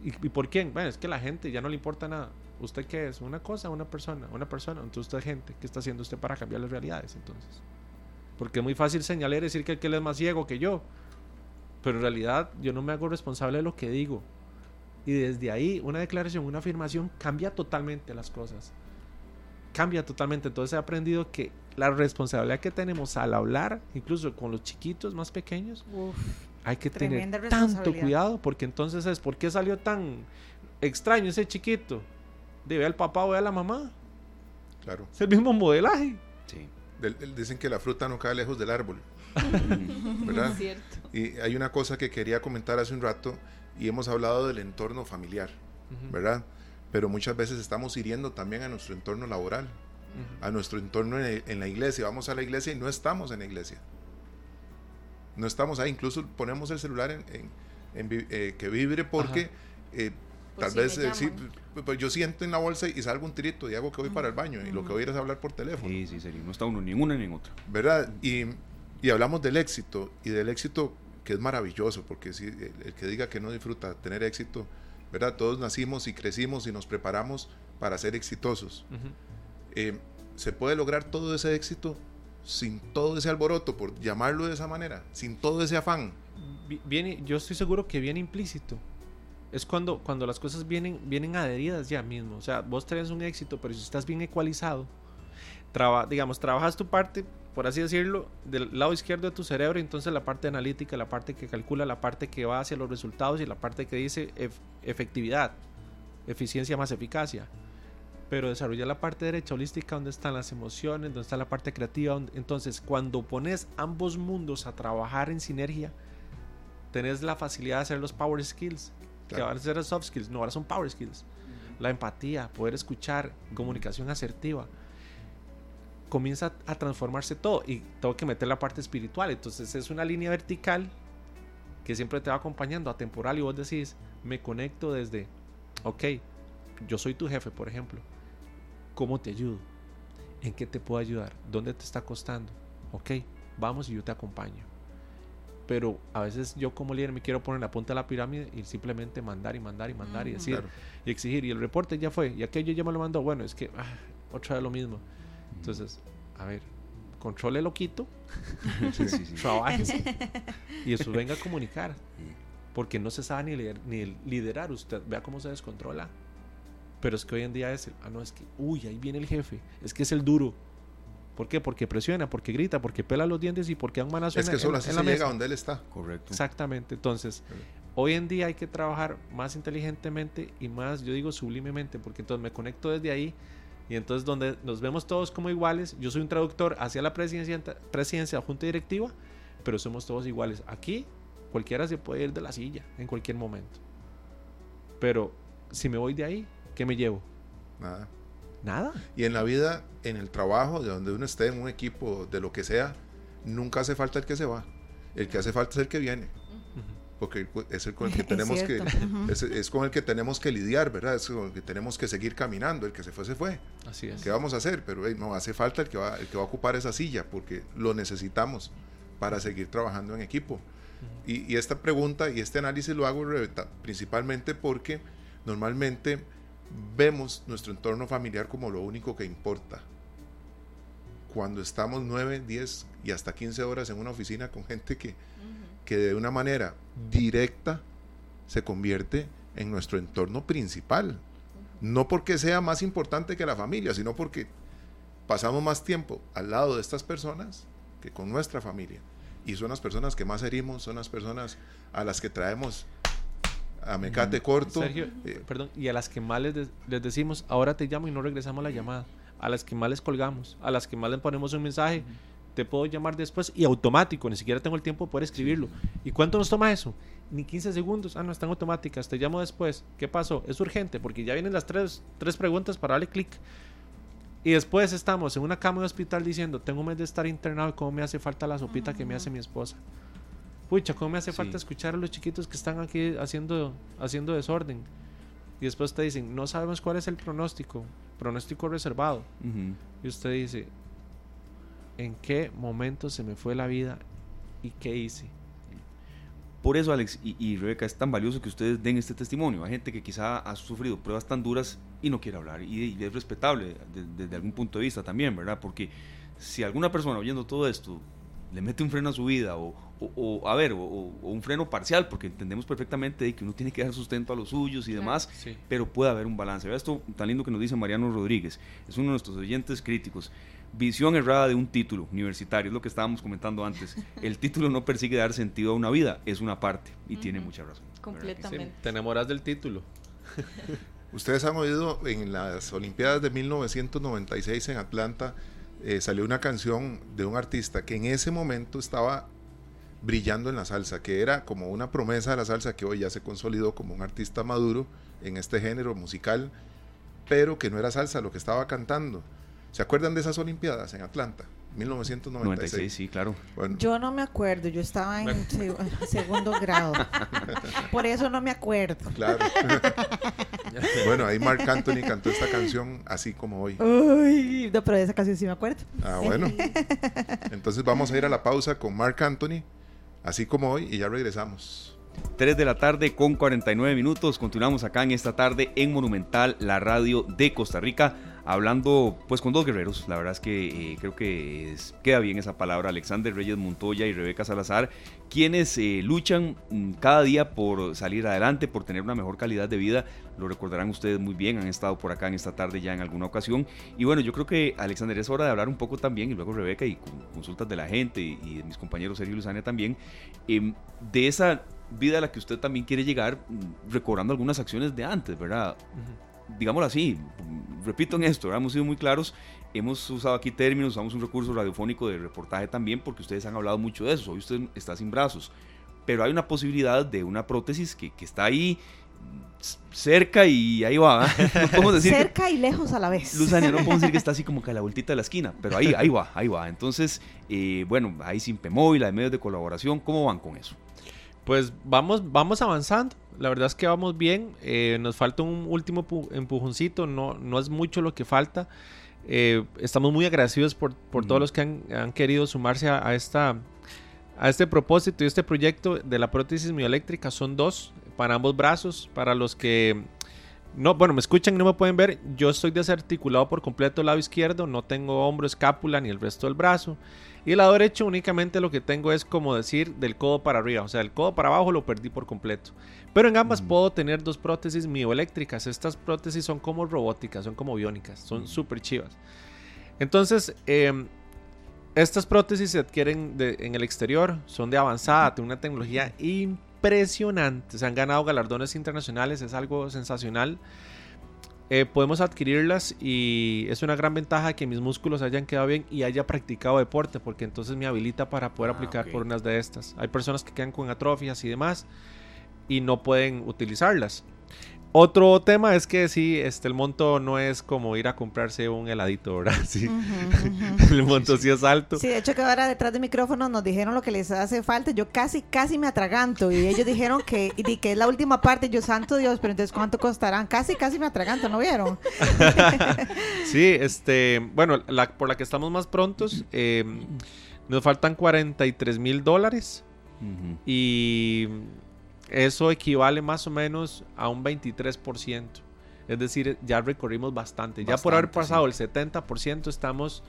¿y, por quién? Bueno, es que la gente ya no le importa nada. ¿Usted qué es? ¿Una cosa una persona? Una persona. Entonces usted es gente. ¿Qué está haciendo usted para cambiar las realidades entonces? Porque es muy fácil señalar y decir que aquel es más ciego que yo. Pero en realidad yo no me hago responsable de lo que digo. Y desde ahí una declaración, una afirmación cambia totalmente las cosas. Cambia totalmente. Entonces he aprendido que la responsabilidad que tenemos al hablar, incluso con los chiquitos más pequeños, hay que tener tanto cuidado porque entonces es, ¿por qué salió tan extraño ese chiquito? ¿Debe al papá o a la mamá? Claro. Es el mismo modelaje. Sí. dicen que la fruta no cae lejos del árbol. ¿Verdad? cierto. Y hay una cosa que quería comentar hace un rato y hemos hablado del entorno familiar, ¿verdad? Pero muchas veces estamos hiriendo también a nuestro entorno laboral, a nuestro entorno en, la iglesia. Vamos a la iglesia y no estamos en la iglesia. No estamos ahí, incluso ponemos el celular en, eh, que vibre porque eh, pues tal vez eh, pues yo siento en la bolsa y salgo un tirito y hago que voy para el baño y lo que voy a ir es hablar por teléfono. Sí, sí, sí, no está uno ni en una ni en otra. ¿Verdad? Y, y hablamos del éxito y del éxito que es maravilloso, porque si el, que diga que no disfruta tener éxito, ¿verdad? Todos nacimos y crecimos y nos preparamos para ser exitosos. Eh, ¿Se puede lograr todo ese éxito sin todo ese alboroto, por llamarlo de esa manera, sin todo ese afán? Viene, yo estoy seguro que viene implícito. Es cuando, cuando las cosas vienen, vienen adheridas ya mismo. O sea, vos tenés un éxito, pero si estás bien ecualizado, digamos, trabajas tu parte por así decirlo, del lado izquierdo de tu cerebro, entonces la parte analítica, la parte que calcula, la parte que va hacia los resultados y la parte que dice efectividad, eficiencia más eficacia. Pero desarrolla la parte derecha holística donde están las emociones, donde está la parte creativa. Entonces, cuando pones ambos mundos a trabajar en sinergia, tenés la facilidad de hacer los power skills, que van a ser soft skills, no, ahora son power skills. La empatía, poder escuchar, comunicación asertiva comienza a transformarse todo y tengo que meter la parte espiritual. Entonces es una línea vertical que siempre te va acompañando, a temporal y vos decís, me conecto desde, ok, yo soy tu jefe, por ejemplo. ¿Cómo te ayudo? ¿En qué te puedo ayudar? ¿Dónde te está costando? Ok, vamos y yo te acompaño. pero a veces yo como líder me quiero poner en la punta de la pirámide y simplemente mandar y mandar y mandar y decir y exigir. Y el reporte ya fue, y aquello ya me lo mandó. Bueno, es que ah, otra vez lo mismo. Entonces, a ver, controle loquito, sí, sí, y eso venga a comunicar. Porque no se sabe ni, ni liderar. Usted vea cómo se descontrola. Pero es que hoy en día es el, ah, no, es que, uy, ahí viene el jefe. Es que es el duro. ¿Por qué? Porque presiona, porque grita, porque pela los dientes y porque da un manazo Es que solo así se llega donde él está. Correcto. Exactamente. Entonces, hoy en día hay que trabajar más inteligentemente y más, yo digo, sublimemente, porque entonces me conecto desde ahí y entonces donde nos vemos todos como iguales, yo soy un traductor hacia la presidencia, presidencia junta directiva, pero somos todos iguales. Aquí cualquiera se puede ir de la silla en cualquier momento. Pero si me voy de ahí, ¿qué me llevo? Nada. Nada. Y en la vida, en el trabajo, de donde uno esté, en un equipo, de lo que sea, nunca hace falta el que se va. El que hace falta es el que viene. Porque es el con el que tenemos que es, con el que tenemos que lidiar, ¿verdad? Es con el que tenemos que seguir caminando. El que se fue, se fue. Así es. ¿Qué vamos a hacer? Pero no hace falta el que va, el que va a ocupar esa silla, porque lo necesitamos para seguir trabajando en equipo. y, y, esta pregunta y este análisis lo hago principalmente porque normalmente vemos nuestro entorno familiar como lo único que importa. Cuando estamos 9, 10 y hasta 15 horas en una oficina con gente que, que de una manera directa se convierte en nuestro entorno principal. No porque sea más importante que la familia, sino porque pasamos más tiempo al lado de estas personas que con nuestra familia. Y son las personas que más herimos, son las personas a las que traemos a mecate corto. Sergio, eh, perdón, y a las que más les, decimos, ahora te llamo y no regresamos la llamada. A las que más les colgamos, a las que más les ponemos un mensaje, te puedo llamar después y automático, ni siquiera tengo el tiempo de poder escribirlo. ¿Y cuánto nos toma eso? Ni 15 segundos. Ah, no, están automáticas, te llamo después. ¿Qué pasó? Es urgente, porque ya vienen las tres, tres preguntas para darle clic. Y después estamos en una cama de hospital diciendo, tengo un mes de estar internado cómo me hace falta la sopita que me hace mi esposa pucha, ¿cómo me hace falta escuchar a los chiquitos que están aquí haciendo, haciendo desorden? Y después te dicen, no sabemos cuál es el pronóstico, pronóstico reservado. Y usted dice, ¿en qué momento se me fue la vida y qué hice? Por eso, Alex y, Rebeca, es tan valioso que ustedes den este testimonio. Hay gente que quizá ha sufrido pruebas tan duras y no quiere hablar. Y, es respetable desde algún punto de vista también, ¿verdad? Porque si alguna persona oyendo todo esto le mete un freno a su vida o, o, a ver, o, un freno parcial, porque entendemos perfectamente que uno tiene que dar sustento a los suyos y demás, pero puede haber un balance. Vea esto tan lindo que nos dice Mariano Rodríguez, es uno de nuestros oyentes críticos. Visión errada de un título universitario, es lo que estábamos comentando antes. El título no persigue dar sentido a una vida, es una parte, y tiene mucha razón. Completamente. te enamoras del título. Ustedes han oído en las Olimpiadas de 1996 en Atlanta, eh, salió una canción de un artista que en ese momento estaba brillando en la salsa, que era como una promesa de la salsa que hoy ya se consolidó como un artista maduro en este género musical, pero que no era salsa lo que estaba cantando. ¿Se acuerdan de esas Olimpiadas en Atlanta? 1996. sí, claro. Yo no me acuerdo, yo estaba en segundo grado. Por eso no me acuerdo. Claro. bueno, ahí Mark Anthony cantó esta canción así como hoy. Uy, no, pero de esa canción sí me acuerdo. Ah, bueno. Entonces vamos a ir a la pausa con Mark Anthony así como hoy, y ya regresamos. 3 de la tarde con 49 minutos. Continuamos acá en esta tarde en Monumental, la radio de Costa Rica, hablando pues con dos guerreros. La verdad es que eh, creo que queda bien esa palabra, Alexander Reyes Montoya y Rebeca Salazar, quienes eh, luchan mm, cada día por salir adelante, por tener una mejor calidad de vida. Lo recordarán ustedes muy bien, han estado por acá en esta tarde ya en alguna ocasión. Y bueno, yo creo que Alexander es hora de hablar un poco también, y luego Rebeca y consultas de la gente y, de mis compañeros Sergio y Luzania también, em, de esa vida a la que usted también quiere llegar, mm, recobrando algunas acciones de antes, ¿verdad? Digámoslo así, repito en esto, hemos sido muy claros, hemos usado aquí términos, usamos un recurso radiofónico de reportaje también, porque ustedes han hablado mucho de eso, hoy usted está sin brazos, pero hay una posibilidad de una prótesis que, que está ahí cerca y ahí va. No decir cerca y lejos a la vez. Luzania, no podemos decir que está así como que a la vueltita de la esquina, pero ahí, ahí va, ahí va. Entonces, eh, bueno, ahí sin Móvil, hay medios de colaboración, ¿cómo van con eso? Pues vamos, vamos avanzando. La verdad es que vamos bien. Eh, nos falta un último empujoncito. No, no es mucho lo que falta. Eh, estamos muy agradecidos por, todos los que han, querido sumarse a, esta, a este propósito y este proyecto de la prótesis mioeléctrica son dos para ambos brazos, para los que no, bueno, me escuchan y no me pueden ver, yo estoy desarticulado por completo el lado izquierdo, no tengo hombro, escápula ni el resto del brazo. Y el lado derecho únicamente lo que tengo es como decir del codo para arriba, o sea, el codo para abajo lo perdí por completo. Pero en ambas puedo tener dos prótesis mioeléctricas. Estas prótesis son como robóticas, son como biónicas, son súper chivas. Entonces, em, estas prótesis se adquieren en el exterior, son de avanzada, tienen una tecnología impresionante. Se han ganado galardones internacionales, es algo sensacional. Eh, podemos adquirirlas y es una gran ventaja que mis músculos hayan quedado bien y haya practicado deporte, porque entonces me habilita para poder ah, aplicar por unas de estas. Hay personas que quedan con atrofias y demás y no pueden utilizarlas. Otro tema es que sí, este, el monto no es como ir a comprarse un heladito, ¿verdad? Sí. el monto sí, es alto. Sí, de hecho que ahora detrás del micrófono nos dijeron lo que les hace falta. Yo casi, casi me atraganto y ellos dijeron que, y que es la última parte. Yo, santo Dios, pero entonces ¿cuánto costarán? Casi, casi me atraganto, ¿no vieron? sí, este, bueno, la, por la que estamos más prontos, em, nos faltan 43 mil dólares y eso equivale más o menos a un 23%. Es decir, ya recorrimos bastante. ya por haber pasado el 70% estamos,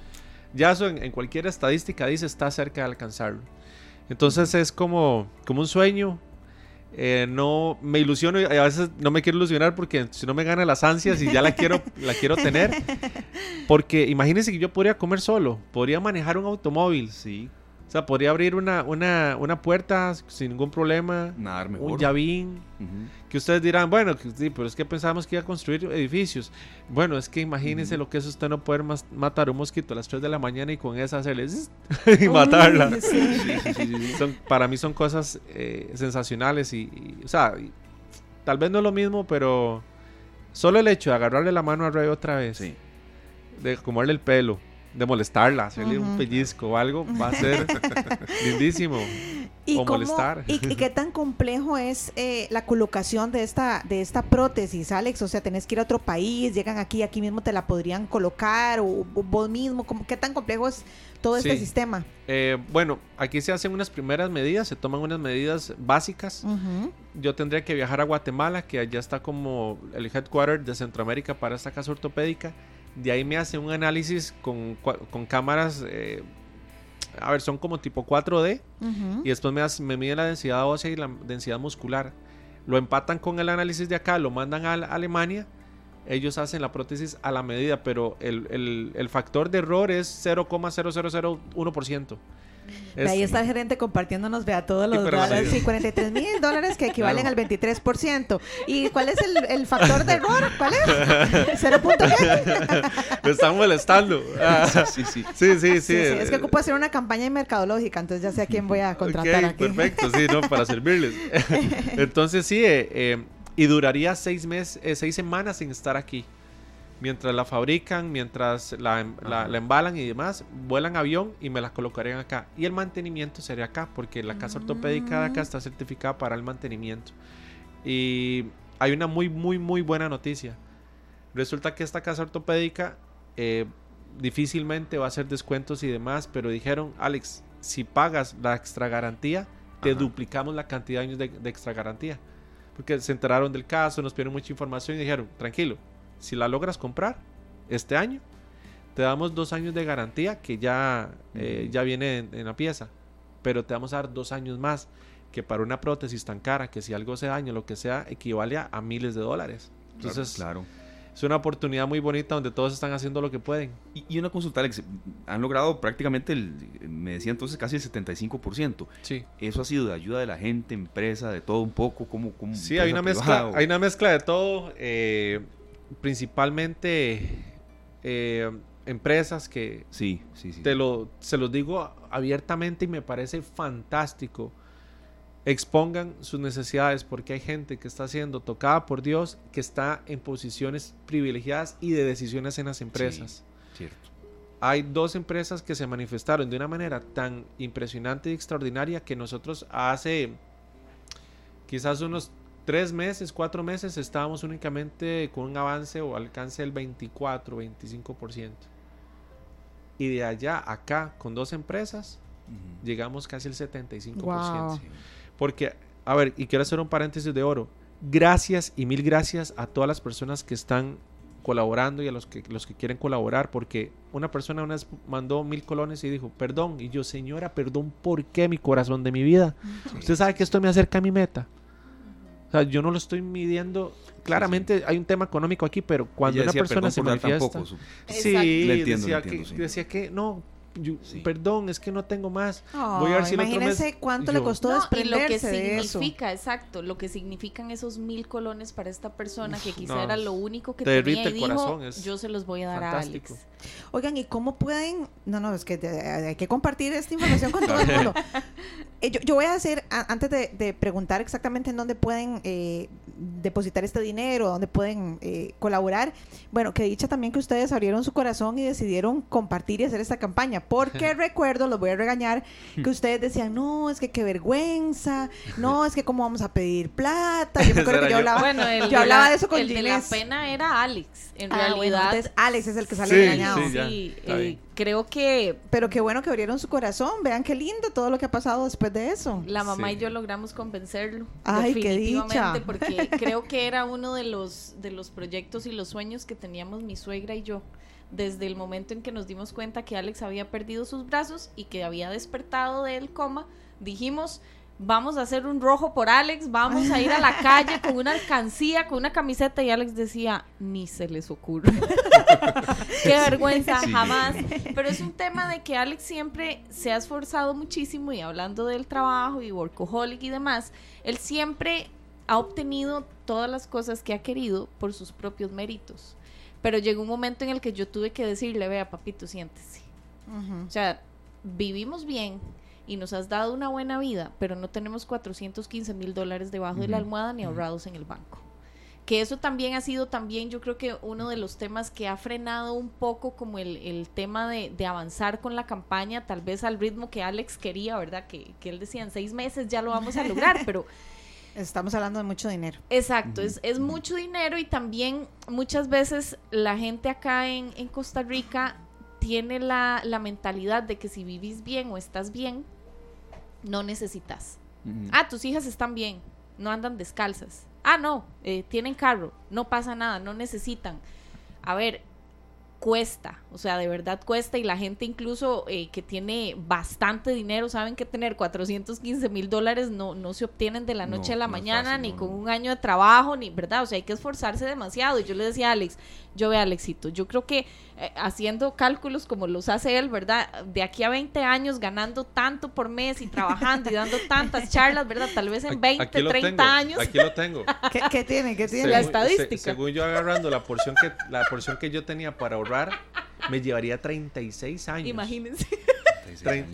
ya eso en, cualquier estadística dice está cerca de alcanzarlo. Entonces es como, como un sueño. Eh, no me ilusiono y a veces no me quiero ilusionar porque si no me gana las ansias y ya la quiero, la quiero tener. Porque imagínense que yo podría comer solo, podría manejar un automóvil. Sí. O sea, podría abrir una, una, una puerta sin ningún problema. Nadar mejor. Un llavín. Que ustedes dirán, bueno, sí, pero es que pensábamos que iba a construir edificios. Bueno, es que imagínense lo que es usted no poder matar un mosquito a las 3 de la mañana y con esa hacerles y matarla. para mí son cosas eh, sensacionales y, o sea, tal vez no es lo mismo, pero solo el hecho de agarrarle la mano a Ray otra vez, de acomodarle el pelo, de molestarla, hacerle un pellizco o algo, va a ser lindísimo. ¿Y o molestar. ¿y, qué tan complejo es eh, la colocación de esta, de esta prótesis, Alex? O sea, tenés que ir a otro país, llegan aquí, aquí mismo te la podrían colocar, o, vos mismo, ¿qué tan complejo es todo este sistema? Eh, bueno, aquí se hacen unas primeras medidas, se toman unas medidas básicas. Yo tendría que viajar a Guatemala, que allá está como el headquarter de Centroamérica para esta casa ortopédica de ahí me hace un análisis con, cámaras, eh, a ver, son como tipo 4D. Y después me, hace, me mide la densidad ósea y la densidad muscular. Lo empatan con el análisis de acá, lo mandan a Alemania. Ellos hacen la prótesis a la medida, pero el, el, el factor de error es 0,0001%. Ahí está el gerente compartiéndonos, vea, todos los dólares. Sí, 43 mil dólares que equivalen al 23%. ¿Y cuál es el, el factor de error? ¿Cuál es? ¿Cero punto qué? Me están molestando. sí, sí, sí. Sí, sí, Es que ocupo hacer una campaña mercadológica, entonces ya sé a quién voy a contratar aquí. Perfecto, sí, ¿no? Para servirles. Entonces sí, eh, eh, y duraría seis meses, eh, seis semanas sin estar aquí mientras la fabrican, mientras la, la, embalan y demás, vuelan avión y me las colocarían acá. Y el mantenimiento sería acá, porque la casa ortopédica de acá está certificada para el mantenimiento. Y hay una muy, muy, muy buena noticia. Resulta que esta casa ortopédica eh, difícilmente va a hacer descuentos y demás, pero dijeron, Alex, si pagas la extra garantía, te duplicamos la cantidad de años de, de extra garantía. Porque se enteraron del caso, nos pidieron mucha información y dijeron, tranquilo, si la logras comprar este año, te damos dos años de garantía que ya, eh, ya viene en, la pieza, pero te vamos a dar dos años más, que para una prótesis tan cara, que si algo se daña, lo que sea, equivale a, miles de dólares. Entonces, claro, es una oportunidad muy bonita donde todos están haciendo lo que pueden. Y, una consulta, Alex, han logrado prácticamente, el, me decía entonces, casi el 75%. Sí. ¿Eso ha sido de ayuda de la gente, empresa, de todo un poco? como sí, hay una, mezcla, hay una mezcla de todo. Eh, principalmente eh, empresas que sí, sí, sí. Te lo, se los digo abiertamente y me parece fantástico expongan sus necesidades porque hay gente que está siendo tocada por Dios que está en posiciones privilegiadas y de decisiones en las empresas. cierto. Hay dos empresas que se manifestaron de una manera tan impresionante y extraordinaria que nosotros hace quizás unos tres meses, cuatro meses estábamos únicamente con un avance o alcance del 24, 25%. Y de allá acá, con dos empresas, llegamos casi al 75%. Porque, a ver, y quiero hacer un paréntesis de oro. Gracias y mil gracias a todas las personas que están colaborando y a los que, los que quieren colaborar, porque una persona una vez mandó mil colones y dijo, perdón, y yo, señora, perdón, ¿por qué mi corazón de mi vida? Usted sabe que esto me acerca a mi meta. O sea, yo no lo estoy midiendo. Claramente hay un tema económico aquí, pero cuando una persona se manifiesta... Sí, le decía, que, decía que no, perdón, es que no tengo más. Voy a ver si imagínese cuánto le costó desprenderse lo que significa, exacto, lo que significan esos mil colones para esta persona que quizá era lo único que tenía y dijo, yo se los voy a dar a Alex. Oigan, ¿y cómo pueden? No, no, es que hay que compartir esta información con todo el mundo. Eh, yo, voy a hacer, antes de, preguntar exactamente en dónde pueden eh, depositar este dinero, dónde pueden eh, colaborar, bueno, que dicha también que ustedes abrieron su corazón y decidieron compartir y hacer esta campaña, porque recuerdo, los voy a regañar, que ustedes decían, no, es que qué vergüenza, no, es que cómo vamos a pedir plata. Yo me acuerdo que yo hablaba, bueno, yo hablaba de eso con El de la pena era Alex, en ah, realidad. entonces Alex es el que sale regañado. Sí, sí creo que... Pero qué bueno que abrieron su corazón. Vean qué lindo todo lo que ha pasado después de eso. La mamá y yo logramos convencerlo. Ay, qué dicha. Porque creo que era uno de los, de los proyectos y los sueños que teníamos mi suegra y yo. Desde el momento en que nos dimos cuenta que Alex había perdido sus brazos y que había despertado del coma, dijimos, vamos a hacer un rojo por Alex, vamos a ir a la calle con una alcancía, con una camiseta y Alex decía, ni se les ocurre. Qué vergüenza, jamás. Pero es un tema de que Alex siempre se ha esforzado muchísimo y hablando del trabajo y workaholic y demás, él siempre ha obtenido todas las cosas que ha querido por sus propios méritos. Pero llegó un momento en el que yo tuve que decirle, vea, papito, siéntese. O sea, vivimos bien, y nos has dado una buena vida, pero no tenemos 415 mil dólares debajo de la almohada ni ahorrados en el banco. Que eso también ha sido también, yo creo que uno de los temas que ha frenado un poco como el, tema de, avanzar con la campaña, tal vez al ritmo que Alex quería, ¿verdad? Que, que él decía, en seis meses ya lo vamos a lograr, pero... Estamos hablando de mucho dinero. Exacto, es, es, mucho dinero y también muchas veces la gente acá en, en Costa Rica tiene la, la, mentalidad de que si vivís bien o estás bien, no necesitas. Ah, tus hijas están bien, no andan descalzas. Ah, no, eh, tienen carro, no pasa nada, no necesitan. A ver, cuesta, o sea, de verdad cuesta y la gente incluso eh, que tiene bastante dinero saben que tener 415 mil dólares no, no se obtienen de la noche a la mañana, ni con un año de trabajo, ni, ¿verdad? O sea, hay que esforzarse demasiado. Y yo le decía a Alex, yo veo Alexito, yo creo que eh, haciendo cálculos como los hace él, ¿verdad? De aquí a 20 años ganando tanto por mes y trabajando y dando tantas charlas, ¿verdad? Tal vez en 20, 30 años. Aquí lo tengo. ¿Qué, tiene? ¿Qué tiene? la estadística. según yo agarrando la porción que la porción que yo tenía para ahorrar me llevaría 36 años. Imagínense.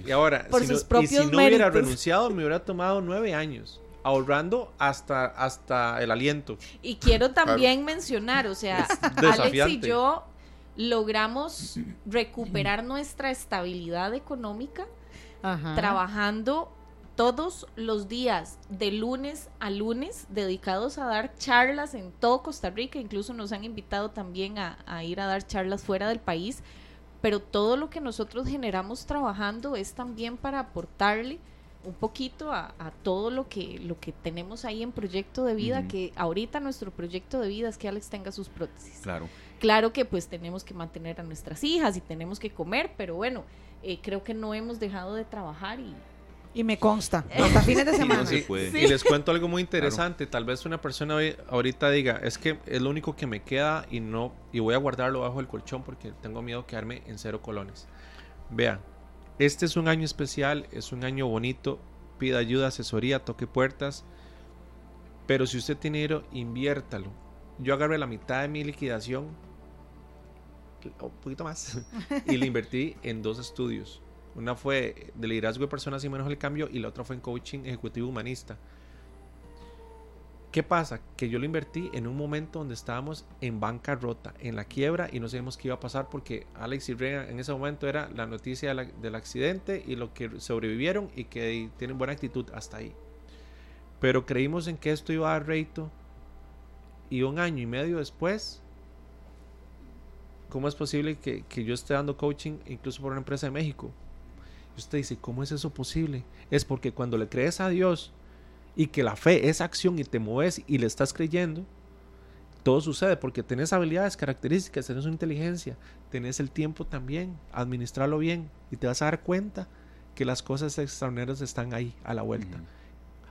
y ahora, Por sus propios y si no hubiera renunciado, me hubiera tomado 9 años ahorrando hasta, hasta el aliento. Y quiero también mencionar, o sea, Alex y yo logramos recuperar nuestra estabilidad económica trabajando todos los días, de lunes a lunes, dedicados a dar charlas en todo Costa Rica. Incluso nos han invitado también a, ir a dar charlas fuera del país. Pero todo lo que nosotros generamos trabajando es también para aportarle un poquito a, todo lo que, lo que tenemos ahí en proyecto de vida, que ahorita nuestro proyecto de vida es que Alex tenga sus prótesis. Claro. Claro que pues tenemos que mantener a nuestras hijas y tenemos que comer, pero bueno, eh, creo que no hemos dejado de trabajar y, y me consta, hasta fines de semana. Y, les cuento algo muy interesante. Tal vez una persona ahorita diga, es que es lo único que me queda y no y voy a guardarlo bajo el colchón porque tengo miedo de quedarme en cero colones. Vean, este es un año especial, es un año bonito. Pida ayuda, asesoría, toque puertas. Pero si usted tiene dinero, inviértalo. Yo agarré la mitad de mi liquidación, un poquito más, y le invertí en dos estudios una fue de liderazgo de personas y menos el cambio y la otra fue en coaching ejecutivo humanista. ¿Qué pasa? Que yo lo invertí en un momento donde estábamos en bancarrota, en la quiebra y no sabíamos qué iba a pasar porque Alex y Reagan en ese momento era la noticia del accidente y lo que sobrevivieron y que tienen buena actitud hasta ahí. Pero creímos en que esto iba a dar rédito y un año y medio después, ¿cómo es posible que, que yo esté dando coaching incluso por una empresa de México? Y usted dice, ¿cómo es eso posible? Es porque cuando le crees a Dios y que la fe es acción y te mueves y le estás creyendo, todo sucede porque tenés habilidades, características, tenés una inteligencia, tenés el tiempo también, administrarlo bien y te vas a dar cuenta que las cosas extraordinarias están ahí a la vuelta.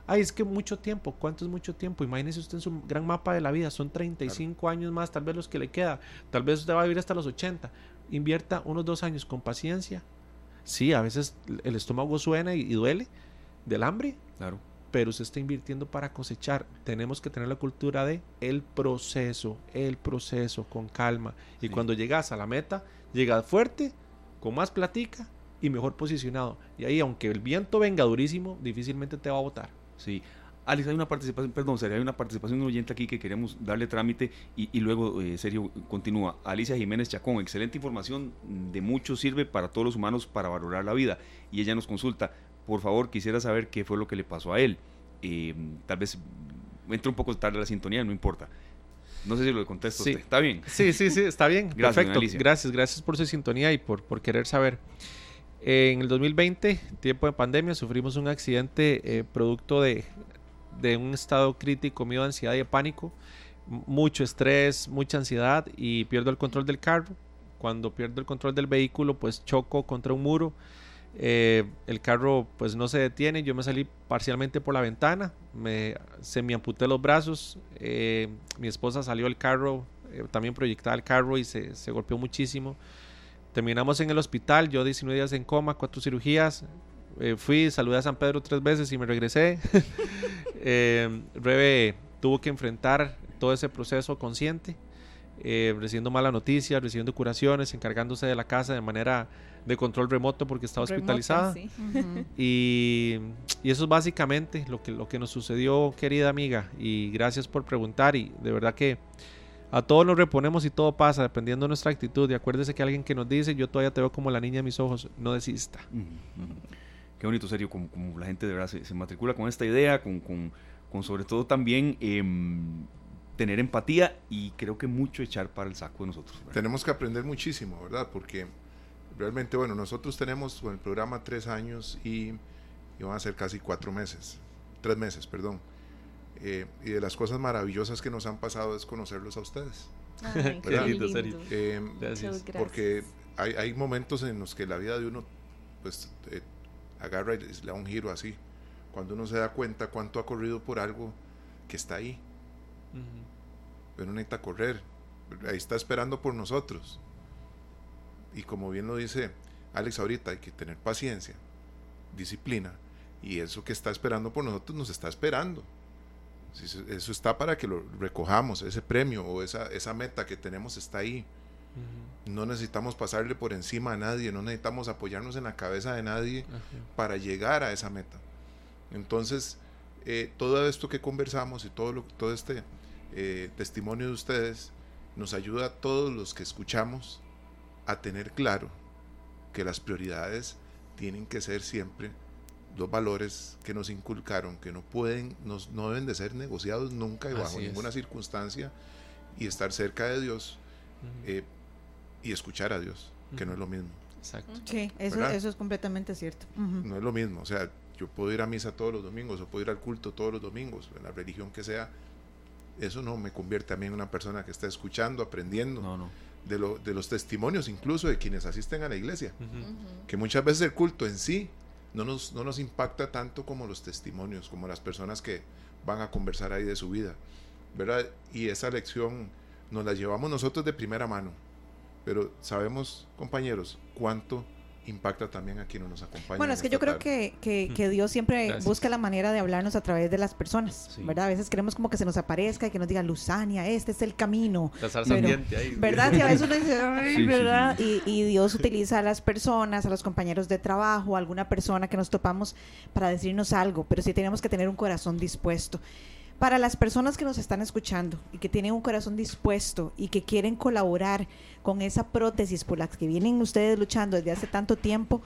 Ay, es que mucho tiempo, ¿cuánto es mucho tiempo? Imagínese usted en su gran mapa de la vida, son 35 años más, tal vez los que le queda, tal vez usted va a vivir hasta los 80. Invierta unos dos años con paciencia. Sí, a veces el estómago suena y, duele del hambre. Claro pero se está invirtiendo para cosechar. Tenemos que tener la cultura de el proceso, el proceso con calma. Y cuando llegas a la meta, llegas fuerte, con más platica y mejor posicionado. Y ahí, aunque el viento venga durísimo, difícilmente te va a botar. Sí. Alice, hay una participación, perdón, sería hay una participación de un oyente aquí que queremos darle trámite y, luego, eh, serio, continúa. Alicia Jiménez Chacón, excelente información, de mucho sirve para todos los humanos para valorar la vida. Y ella nos consulta, por favor, quisiera saber qué fue lo que le pasó a él. Eh, tal vez entra un poco tarde la sintonía, no importa. No sé si lo contesto usted. ¿Está bien? Sí, sí, sí, está bien. gracias, Perfecto. Gracias, gracias por su sintonía y por, por querer saber. En el 2020, tiempo de pandemia, sufrimos un accidente eh, producto de, de, un estado crítico, miedo, ansiedad y pánico. Mucho estrés, mucha ansiedad y pierdo el control del carro. Cuando pierdo el control del vehículo, pues choco contra un muro eh, el carro pues no se detiene, yo me salí parcialmente por la ventana, me, se me amputé los brazos, eh, mi esposa salió del carro, eh, también proyectaba el carro y se, se, golpeó muchísimo. Terminamos en el hospital, yo 19 días en coma, cuatro cirugías, fui, saludé a San Pedro tres veces y me regresé. Rebe tuvo que enfrentar todo ese proceso consciente, recibiendo mala noticia, recibiendo curaciones, encargándose de la casa de manera de control remoto porque estaba hospitalizada. y, eso es básicamente lo que, lo que nos sucedió, querida amiga. Y gracias por preguntar. Y de verdad que a todos nos reponemos y todo pasa dependiendo de nuestra actitud. Y acuérdese que alguien que nos dice, yo todavía te veo como la niña de mis ojos, no desista. Qué bonito, serio, como, la gente de verdad se, matricula con esta idea, con, sobre todo también... Em, tener empatía y creo que mucho echar para el saco de nosotros. Tenemos que aprender muchísimo, ¿verdad? Porque realmente, bueno, nosotros tenemos el programa tres años y, van a ser casi cuatro meses, tres meses, perdón. Eh, y de las cosas maravillosas que nos han pasado es conocerlos a ustedes. qué lindo, eh, porque hay, hay, momentos en los que la vida de uno, pues, eh, agarra y le da un giro así. Cuando uno se da cuenta cuánto ha corrido por algo que está ahí. Pero no necesita correr. Ahí está esperando por nosotros. Y como bien lo dice Alex ahorita, hay que tener paciencia, disciplina, y eso que está esperando por nosotros nos está esperando. Eso está para que lo recojamos, ese premio o esa, esa meta que tenemos está ahí. No necesitamos pasarle por encima a nadie, no necesitamos apoyarnos en la cabeza de nadie para llegar a esa meta. Entonces, eh, todo esto que conversamos y todo, lo, todo este eh, testimonio de ustedes nos ayuda a todos los que escuchamos a tener claro que las prioridades tienen que ser siempre los valores que nos inculcaron, que no pueden, no deben de ser negociados nunca y bajo ninguna circunstancia, y estar cerca de Dios eh, y escuchar a Dios, que no es lo mismo. Exacto. Sí, eso, eso es completamente cierto. No es lo mismo, o sea, yo puedo ir a misa todos los domingos, o puedo ir al culto todos los domingos, en la religión que sea, eso no me convierte a mí en una persona que está escuchando, aprendiendo. No, no de, lo, de los testimonios incluso de quienes asisten a la iglesia. Que muchas veces el culto en sí no nos, no nos impacta tanto como los testimonios, como las personas que van a conversar ahí de su vida. ¿verdad? Y esa lección nos la llevamos nosotros de primera mano. Pero sabemos, compañeros, cuánto impacta también a quienes nos acompañan. Bueno, es que yo creo que, que, Dios siempre busca la manera de hablarnos a través de las personas, ¿verdad? A veces queremos como que se nos aparezca y que nos diga, Luzania, este es el camino. ¿Verdad? Y a veces uno dice, Ay, ¿verdad? Y, y, Dios utiliza a las personas, a los compañeros de trabajo, a alguna persona que nos topamos para decirnos algo, pero sí tenemos que tener un corazón dispuesto para las personas que nos están escuchando y que tienen un corazón dispuesto y que quieren colaborar con esa prótesis por la que vienen ustedes luchando desde hace tanto tiempo,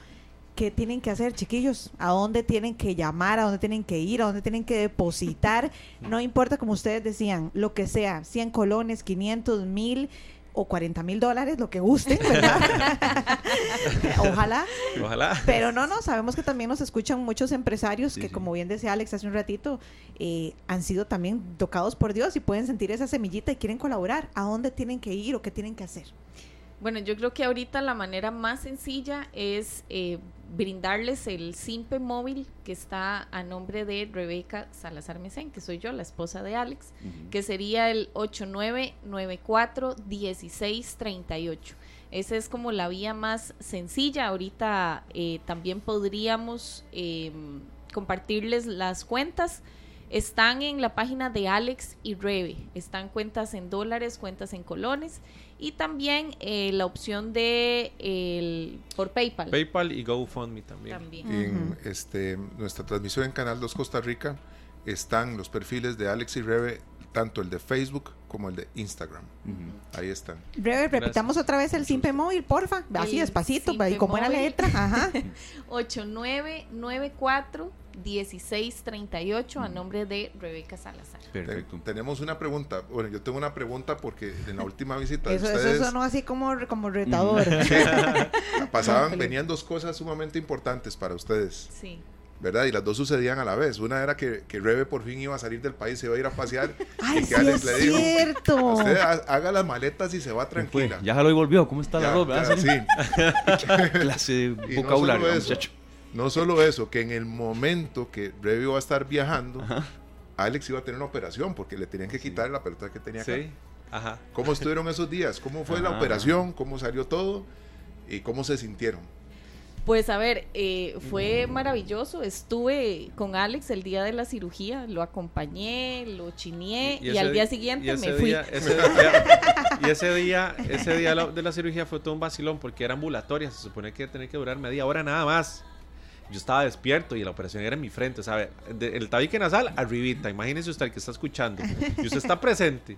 ¿qué tienen que hacer, chiquillos? ¿A dónde tienen que llamar? ¿A dónde tienen que ir? ¿A dónde tienen que depositar? No importa, como ustedes decían, lo que sea, 100 colones, 500, 1000, o 40 mil dólares, lo que guste, ¿verdad? Ojalá. Ojalá. Pero no, no, sabemos que también nos escuchan muchos empresarios que, como bien decía Alex hace un ratito, eh, han sido también tocados por Dios y pueden sentir esa semillita y quieren colaborar. ¿A dónde tienen que ir o qué tienen que hacer? Bueno, yo creo que ahorita la manera más sencilla es eh, brindarles el Simpe móvil que está a nombre de Rebeca Salazar Mesén, que soy yo, la esposa de Alex, que sería el 8994-1638. Esa es como la vía más sencilla. Ahorita eh, también podríamos em, compartirles las cuentas. Están en la página de Alex y Rebe. Están cuentas en dólares, cuentas en colones y también eh, la opción de el, por PayPal. PayPal y GoFundMe también. En este, nuestra transmisión en Canal 2 Costa Rica están los perfiles de Alex y Rebe, tanto el de Facebook como el de Instagram. Ahí están. Rebe, repitamos otra vez el Simpe móvil, porfa. Así despacito, y como era la letra. Ajá. 8994 1638 a nombre de Rebeca Salazar. Perfecto. tenemos una pregunta. Bueno, yo tengo una pregunta porque en la última visita eso, de ustedes... Eso sonó así como, como retador. Pasaban, venían dos cosas sumamente importantes para ustedes. Sí. ¿verdad? Y las dos sucedían a la vez. Una era que, que Rebe por fin iba a salir del país, se iba a ir a pasear. ¡Ay, sí es le dijo, cierto! Usted haga las maletas y se va tranquila. Ya lo volvió. ¿Cómo está la ropa? Sí. Clase de vocabulario, no muchacho. No solo eso, que en el momento que Rebe iba a estar viajando, Alex iba a tener una operación porque le tenían que quitar la pelota que tenía acá. Sí. Ajá. ¿Cómo estuvieron esos días? ¿Cómo fue la operación? ¿Cómo salió todo? ¿Y cómo se sintieron? Pues a ver, eh, fue maravilloso. Estuve con Alex el día de la cirugía, lo acompañé, lo chineé y, al día siguiente me fui. ese y ese día, ese día de la cirugía fue todo un vacilón porque era ambulatoria. Se supone que tenía que durar media hora nada más. Yo estaba despierto y la operación era en mi frente, ¿sabe? el tabique nasal, arribita. Imagínese usted que está escuchando y usted está presente.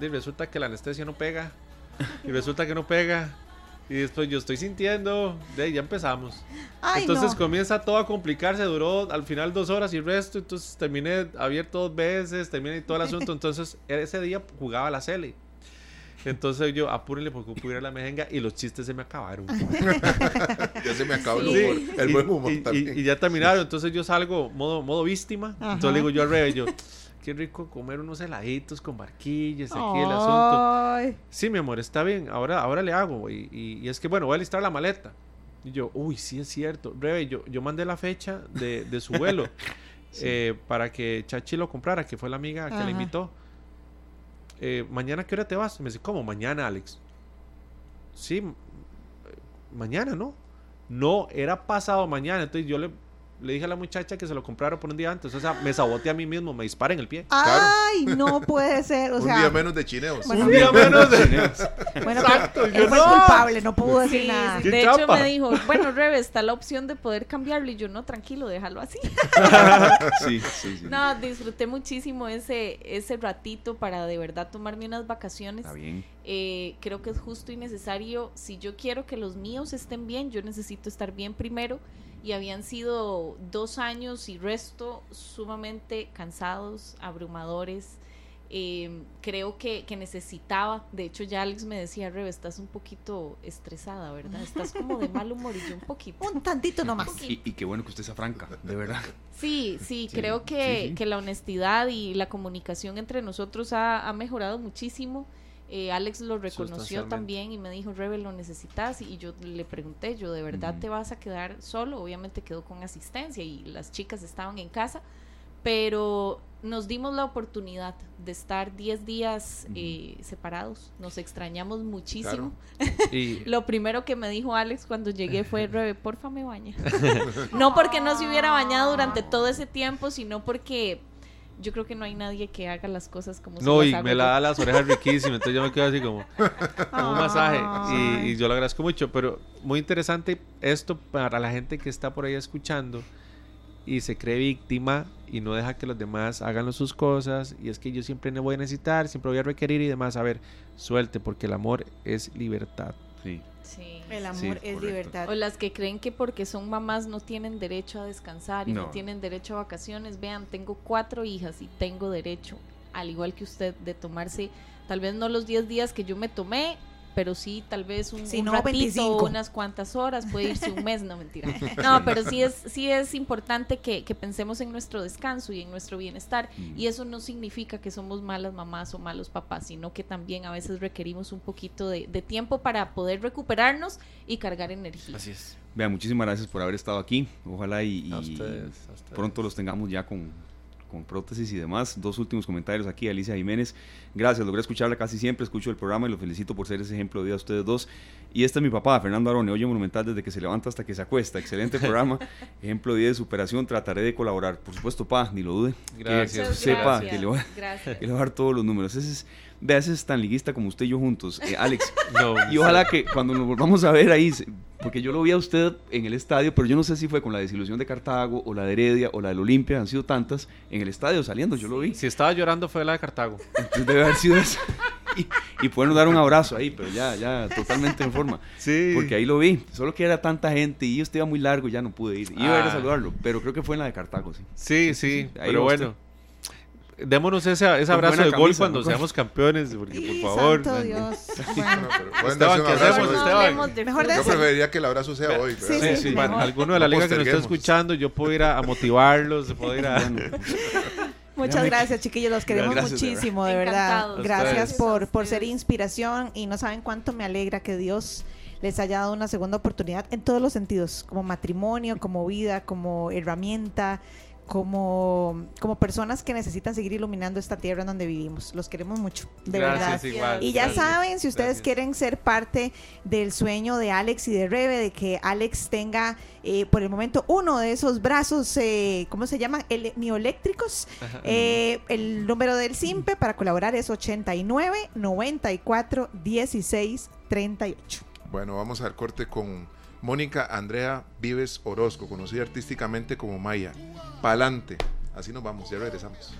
Y resulta que la anestesia no pega. Y resulta que no pega. Y después yo estoy sintiendo, de ya empezamos. entonces comienza todo a complicarse, duró al final dos horas y resto, entonces terminé abierto dos veces, terminé todo el asunto, entonces ese día jugaba la Cele. Entonces yo, apúrenle porque pudiera la mejenga y los chistes se me acabaron. ya se me acabó el humor, el buen humor y, también. Y, ya terminaron, entonces yo salgo modo, modo víctima, entonces le digo yo al revés, yo qué rico comer unos heladitos con barquillas, aquí el asunto. Sí, mi amor, está bien, ahora, ahora le hago. Y, y, es que, bueno, voy a listar la maleta. Y yo, uy, sí es cierto. Rebe, yo, yo mandé la fecha de, de su vuelo eh, para que Chachi lo comprara, que fue la amiga que le invitó. Eh, ¿Mañana qué hora te vas? Me dice, ¿cómo? Mañana, Alex. Sí, mañana, ¿no? No, era pasado mañana. Entonces yo le le dije a la muchacha que se lo comprara por un día antes. O sea, me saboteé a mí mismo, me dispara en el pie. Ay, no puede ser. un día menos de chineos. un día menos de chineos. Bueno, Exacto, yo fue no. culpable, no pudo decir nada. De hecho, me dijo, bueno, Rebe, está la opción de poder cambiarlo. Y yo, no, tranquilo, déjalo así. sí, sí, sí. No, disfruté muchísimo ese, ese ratito para de verdad tomarme unas vacaciones. Está bien. Eh, creo que es justo y necesario. Si yo quiero que los míos estén bien, yo necesito estar bien primero y habían sido dos años y resto sumamente cansados, abrumadores. Em, creo que, necesitaba, de hecho ya Alex me decía, Rebe, estás un poquito estresada, ¿verdad? Estás como de mal humor y yo un poquito. Un tantito nomás. Y, qué bueno que usted sea franca, de verdad. Sí, sí, creo que, que, la honestidad y la comunicación entre nosotros ha, ha mejorado muchísimo. Eh, Alex lo reconoció también y me dijo, Rebe, lo necesitas. Y yo le pregunté, yo, ¿de verdad te vas a quedar solo? Obviamente quedó con asistencia y las chicas estaban en casa, pero nos dimos la oportunidad de estar 10 días eh, separados. Nos extrañamos muchísimo. Y... lo primero que me dijo Alex cuando llegué fue, Rebe, porfa me baña. no porque no se hubiera bañado durante todo ese tiempo, sino porque yo creo que no hay nadie que haga las cosas como No, y me la da las orejas riquísimas, entonces yo me quedo así como, como un masaje. Y, yo lo agradezco mucho, pero muy interesante esto para la gente que está por ahí escuchando y se cree víctima y no deja que los demás hagan sus cosas. Y es que yo siempre me voy a necesitar, siempre voy a requerir y demás. A ver, suelte, porque el amor es libertad. Sí. El amor es libertad. O las que creen que porque son mamás no tienen derecho a descansar y no, tienen derecho a vacaciones. Vean, tengo cuatro hijas y tengo derecho al igual que usted, de tomarse tal vez no los 10 días que yo me tomé, pero sí tal vez un, Sí, un no, ratito, 25. unas cuantas horas, puede irse un mes, no mentira. No, pero sí es, sí es importante que, que pensemos en nuestro descanso y en nuestro bienestar. Mm. Y eso no significa que somos malas mamás o malos papás, sino que también a veces requerimos un poquito de, de tiempo para poder recuperarnos y cargar energía. Así es. Vean, muchísimas gracias por haber estado aquí. Ojalá y, A y ustedes, a ustedes. pronto los tengamos ya con, con prótesis y demás. Dos últimos comentarios aquí, Alicia Jiménez. Gracias, logré escucharla casi siempre, escucho el programa y lo felicito por ser ese ejemplo de vida a ustedes dos. Y este es mi papá, Fernando Arone, oye Monumental desde que se levanta hasta que se acuesta. Excelente programa, ejemplo de vida de superación, trataré de colaborar. Por supuesto, pa, ni lo dude. Gracias. Que sepa gracias. que le voy a- Gracias. que le voy a dar todos los números. Ese es, vea, ese es tan liguista como usted y yo juntos. Eh, Alex, No, y ojalá que cuando nos volvamos a ver ahí, porque yo lo vi a usted en el estadio, pero yo no sé si fue con la desilusión de Cartago o la de Heredia o la del Olimpia, han sido tantas en el estadio saliendo, yo lo vi. Si estaba llorando fue la de Cartago. Entonces debe haber sido esa. Y, y podernos dar un abrazo ahí, pero ya, ya totalmente en forma. Sí. Porque ahí lo vi, solo que era tanta gente y yo estaba muy largo y ya no pude ir. Iba a ir a Ah. saludarlo, pero creo que fue en la de Cartago, sí. Sí, sí, Ahí pero bueno. Démonos ese, ese abrazo de gol cuando ¿no? seamos campeones, porque por favor. santo Dios. Bueno, Esteban, ¿qué hacemos. No Esteban? de Mejor fútbol. Yo preferiría que el abrazo sea hoy. Sí, ¿verdad? sí, alguno de la No liga que nos está escuchando, yo puedo ir a, a motivarlos, puedo ir a... Muchas gracias, chiquillos. Los queremos Gracias, de muchísimo, de verdad. Gracias por, por ser inspiración y no saben cuánto me alegra que Dios les haya dado una segunda oportunidad en todos los sentidos, como matrimonio, como vida, como herramienta, como, como personas que necesitan seguir iluminando esta tierra en donde vivimos. Los queremos mucho, de Gracias, verdad. igual. Y ya gracias. saben, si ustedes Gracias. quieren ser parte del sueño de Alex y de Rebe, de que Alex tenga eh, por el momento uno de esos brazos, eh, ¿cómo se llaman? El, mioeléctricos. Eh, el número del SIMPE para colaborar es 89 94 16 38. Bueno, vamos al corte con Mónica Andrea Vives Orozco, conocida artísticamente como Maya. Pa'lante. Así nos vamos, ya regresamos.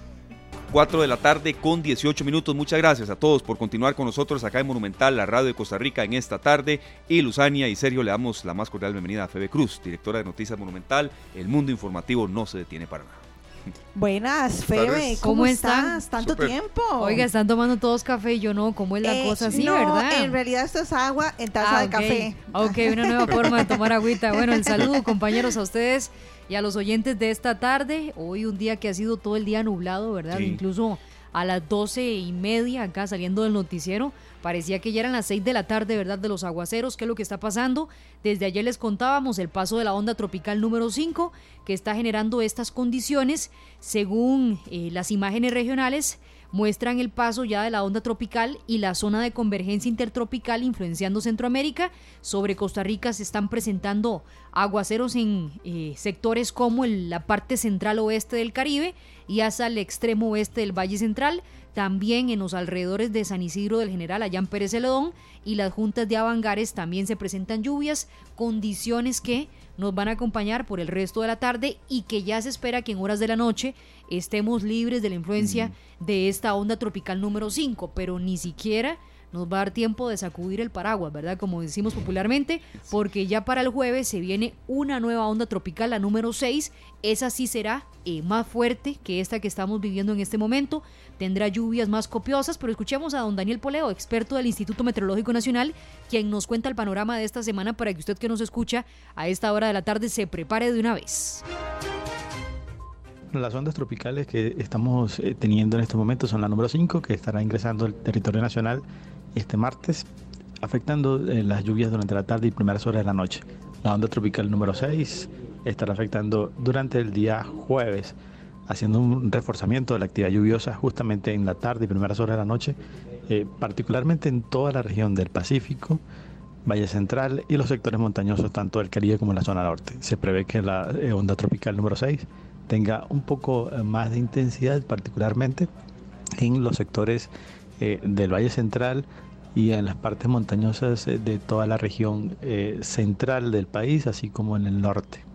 4 de la tarde con 18 minutos. Muchas gracias a todos por continuar con nosotros acá en Monumental, la radio de Costa Rica en esta tarde. Y Luzania y Sergio le damos la más cordial bienvenida a Febe Cruz, directora de Noticias Monumental. El mundo informativo no se detiene para nada. Buenas, Febe. ¿cómo, ¿Cómo estás? Tanto tiempo. Oiga, están tomando todos café y yo no, ¿cómo es la Eh, cosa así, no, verdad? En realidad esto es agua en taza Ah, de café. Ok, una nueva forma de tomar agüita. Bueno, el saludo, compañeros, a ustedes y a los oyentes de esta tarde. Hoy un día que ha sido todo el día nublado, ¿verdad? Sí. Incluso a las doce y media acá saliendo del noticiero. Parecía que ya eran las 6 de la tarde, ¿verdad? De los aguaceros. ¿Qué es lo que está pasando? Desde ayer les contábamos el paso de la onda tropical número 5 que está generando estas condiciones. Según eh, las imágenes regionales, muestran el paso ya de la onda tropical y la zona de convergencia intertropical influenciando Centroamérica. Sobre Costa Rica se están presentando aguaceros en eh, sectores como la parte central oeste del Caribe y hasta el extremo oeste del Valle Central. También en los alrededores de San Isidro del General Allán Pérez Celedón y las juntas de Avangares también se presentan lluvias, condiciones que nos van a acompañar por el resto de la tarde y que ya se espera que en horas de la noche estemos libres de la influencia de esta onda tropical número 5, pero ni siquiera nos va a dar tiempo de sacudir el paraguas, ¿verdad? Como decimos popularmente, porque ya para el jueves se viene una nueva onda tropical, la número 6. Esa sí será eh, más fuerte que esta que estamos viviendo en este momento. Tendrá lluvias más copiosas, pero escuchemos a don Daniel Poleo, experto del Instituto Meteorológico Nacional, quien nos cuenta el panorama de esta semana para que usted que nos escucha a esta hora de la tarde se prepare de una vez. Las ondas tropicales que estamos eh, teniendo en este momento son la número 5, que estará ingresando al territorio nacional este martes, afectando eh, las lluvias durante la tarde y primeras horas de la noche. La onda tropical número 6 estará afectando durante el día jueves, haciendo un reforzamiento de la actividad lluviosa justamente en la tarde y primeras horas de la noche, eh, particularmente en toda la región del Pacífico, Valle Central y los sectores montañosos tanto del Caribe como la zona norte. Se prevé que la eh, onda tropical número 6 tenga un poco eh, más de intensidad, particularmente en los sectores del Valle Central y en las partes montañosas de toda la región central del país, así como en el norte.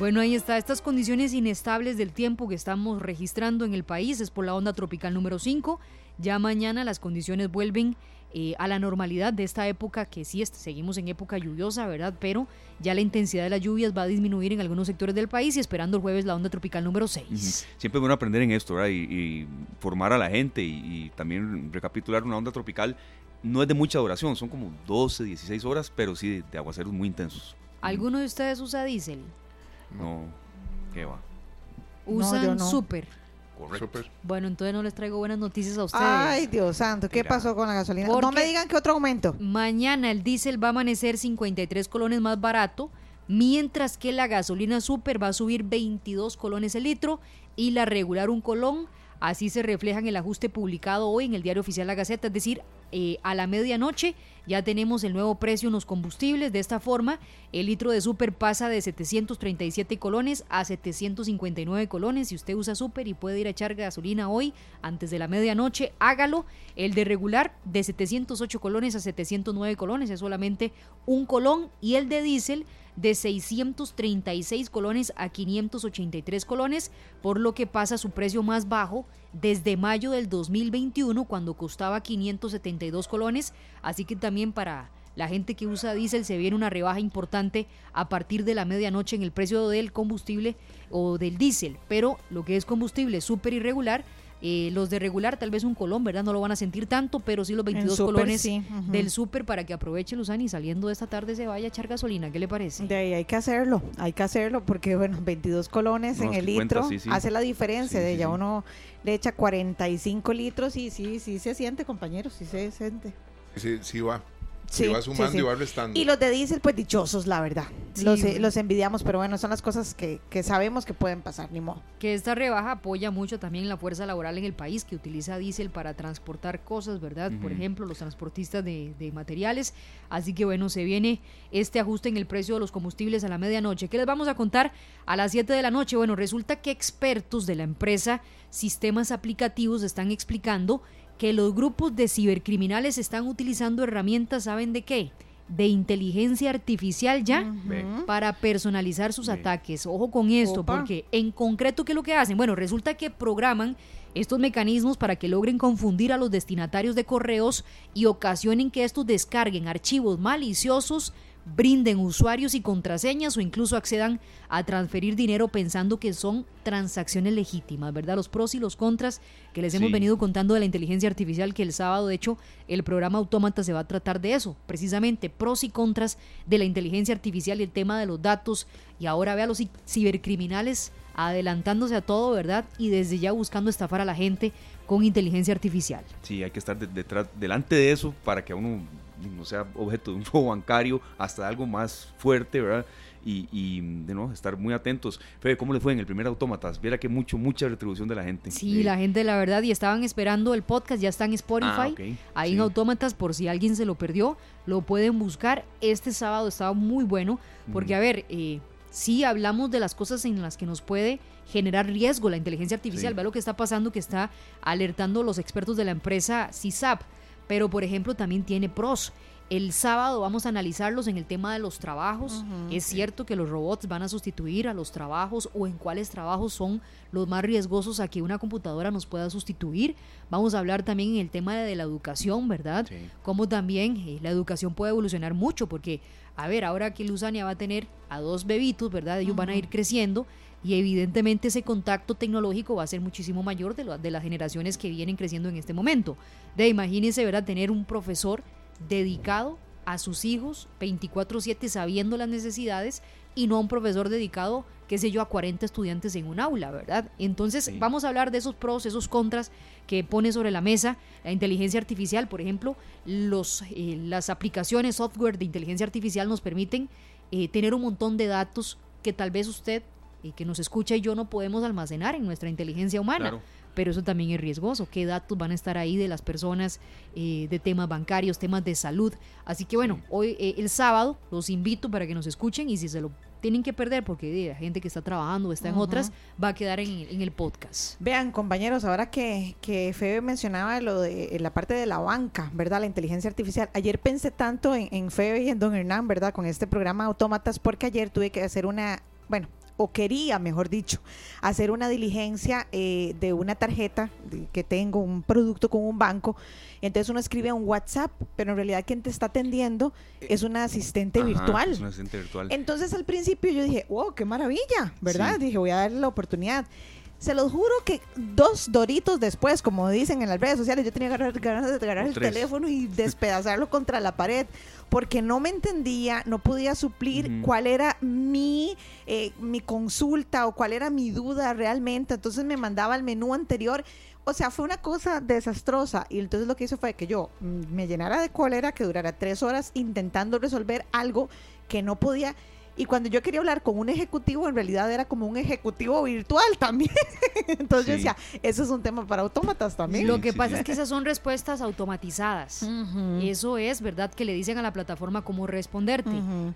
Bueno, ahí está. Estas condiciones inestables del tiempo que estamos registrando en el país es por la onda tropical número 5. Ya mañana las condiciones vuelven eh, a la normalidad de esta época, que sí seguimos en época lluviosa, ¿verdad? Pero ya la intensidad de las lluvias va a disminuir en algunos sectores del país y esperando el jueves la onda tropical número 6. Siempre es bueno aprender en esto, ¿verdad? Y, formar a la gente y, también recapitular una onda tropical. No es de mucha duración, son como 12, 16 horas, pero sí de, aguaceros muy intensos. ¿Alguno de ustedes usa diésel? No, ¿qué va? Usan no, súper. Correcto. Bueno, entonces no les traigo buenas noticias a ustedes. Ay, Dios santo, ¿qué pasó con la gasolina? no me digan que otro aumento. Mañana el diésel va a amanecer 53 colones más barato, mientras que la gasolina super va a subir 22 colones el litro y la regular un colón. Así se refleja en el ajuste publicado hoy en el diario oficial La Gaceta, es decir, eh, a la medianoche ya tenemos el nuevo precio en los combustibles. De esta forma, el litro de super pasa de 737 colones a 759 colones. Si usted usa super y puede ir a echar gasolina hoy antes de la medianoche, hágalo. El de regular de 708 colones a 709 colones es solamente un colón y el de diésel de 636 colones a 583 colones, por lo que pasa su precio más bajo desde mayo del 2021 cuando costaba 572 colones, así que también para la gente que usa diésel se viene una rebaja importante a partir de la medianoche en el precio del combustible o del diésel, pero lo que es combustible súper irregular eh, los de regular, tal vez un colón, ¿verdad? No lo van a sentir tanto, pero sí los 22 colones del súper para que aproveche Luzani y saliendo de esta tarde se vaya a echar gasolina. ¿Qué le parece? De ahí hay que hacerlo, hay que hacerlo porque, bueno, 22 colones en el litro hace la diferencia. de ya uno le echa 45 litros y sí, sí se siente, compañeros, sí se siente. Sí, sí va. Sí, va sumando y va restando. Y los de diésel, pues dichosos, la verdad. Los, eh, los, envidiamos, pero bueno, son las cosas que, que, sabemos que pueden pasar, ni modo. Que esta rebaja apoya mucho también la fuerza laboral en el país que utiliza diésel para transportar cosas, ¿verdad? Por ejemplo, los transportistas de, de, materiales. Así que bueno, se viene este ajuste en el precio de los combustibles a la medianoche. ¿Qué les vamos a contar a las 7 de la noche? Bueno, resulta que expertos de la empresa Sistemas Aplicativos están explicando que los grupos de cibercriminales están utilizando herramientas, ¿saben de qué? De inteligencia artificial ya para personalizar sus ataques. Ojo con esto, porque en concreto, ¿qué es lo que hacen? Bueno, resulta que programan estos mecanismos para que logren confundir a los destinatarios de correos y ocasionen que estos descarguen archivos maliciosos brinden usuarios y contraseñas o incluso accedan a transferir dinero pensando que son transacciones legítimas, ¿verdad? Los pros y los contras que les hemos venido contando de la inteligencia artificial, que el sábado, de hecho, el programa Autómata se va a tratar de eso, precisamente pros y contras de la inteligencia artificial y el tema de los datos. Y ahora ve a los cibercriminales adelantándose a todo, ¿verdad? Y desde ya buscando estafar a la gente con inteligencia artificial. Sí, hay que estar detrás, delante de eso para que uno no sea objeto de un robo bancario hasta algo más fuerte, ¿verdad? Y, de nuevo estar muy atentos. Fede, ¿cómo le fue en el primer Autómatas? Viera que mucho, mucha retribución de la gente. Sí, la gente, la verdad, y estaban esperando el podcast, ya está en Spotify, ah, ahí en Autómatas, por si alguien se lo perdió, lo pueden buscar. Este sábado estaba muy bueno, porque, a ver, eh, sí hablamos de las cosas en las que nos puede generar riesgo la inteligencia artificial. Ve lo que está pasando, que está alertando los expertos de la empresa CISAP pero por ejemplo también tiene pros. El sábado vamos a analizarlos en el tema de los trabajos. es cierto que los robots van a sustituir a los trabajos o en cuáles trabajos son los más riesgosos a que una computadora nos pueda sustituir. Vamos a hablar también en el tema de la educación, ¿verdad? Cómo también eh, la educación puede evolucionar mucho porque, a ver, ahora que Luzania va a tener a dos bebitos, ¿verdad? Ellos van a ir creciendo y evidentemente ese contacto tecnológico va a ser muchísimo mayor de, de las generaciones que vienen creciendo en este momento. De imagínense, ¿verdad? Tener un profesor dedicado a sus hijos 24/7 sabiendo las necesidades y no a un profesor dedicado, qué sé yo, a 40 estudiantes en un aula, ¿verdad? Entonces vamos a hablar de esos pros, esos contras que pone sobre la mesa la inteligencia artificial. Por ejemplo, los, eh, las aplicaciones, software de inteligencia artificial nos permiten eh, tener un montón de datos que tal vez usted y que nos escucha y yo no podemos almacenar en nuestra inteligencia humana. Pero eso también es riesgoso. ¿Qué datos van a estar ahí de las personas, eh, de temas bancarios, temas de salud? Así que bueno, hoy, eh, el sábado, los invito para que nos escuchen y si se lo tienen que perder porque la gente que está trabajando está en otras, va a quedar en, el podcast. Vean, compañeros, ahora que, que Febe mencionaba lo de la parte de la banca, ¿verdad? La inteligencia artificial. Ayer pensé tanto en, en Febe y en Don Hernán, ¿verdad? Con este programa Autómatas, porque ayer tuve que hacer una, bueno, o quería, mejor dicho, hacer una diligencia eh, de una tarjeta que tengo, un producto con un banco. Entonces uno escribe un WhatsApp, pero en realidad quien te está atendiendo eh, es una asistente virtual. Es una asistente virtual. Entonces al principio yo dije, wow, qué maravilla, ¿verdad? Dije, voy a darle la oportunidad. Se los juro que dos doritos después, como dicen en las redes sociales, yo tenía ganas de agarrar el teléfono y despedazarlo contra la pared, porque no me entendía, no podía suplir cuál era mi, eh, mi consulta o cuál era mi duda realmente. Entonces me mandaba al menú anterior. O sea, fue una cosa desastrosa. Y entonces lo que hizo fue que yo mm, me llenara de cólera, que durara tres horas intentando resolver algo que no podía y cuando yo quería hablar con un ejecutivo, en realidad era como un ejecutivo virtual también. Entonces yo decía, eso es un tema para autómatas también. Lo que pasa es que esas son respuestas automatizadas. Eso es, ¿verdad? Que le dicen a la plataforma cómo responderte.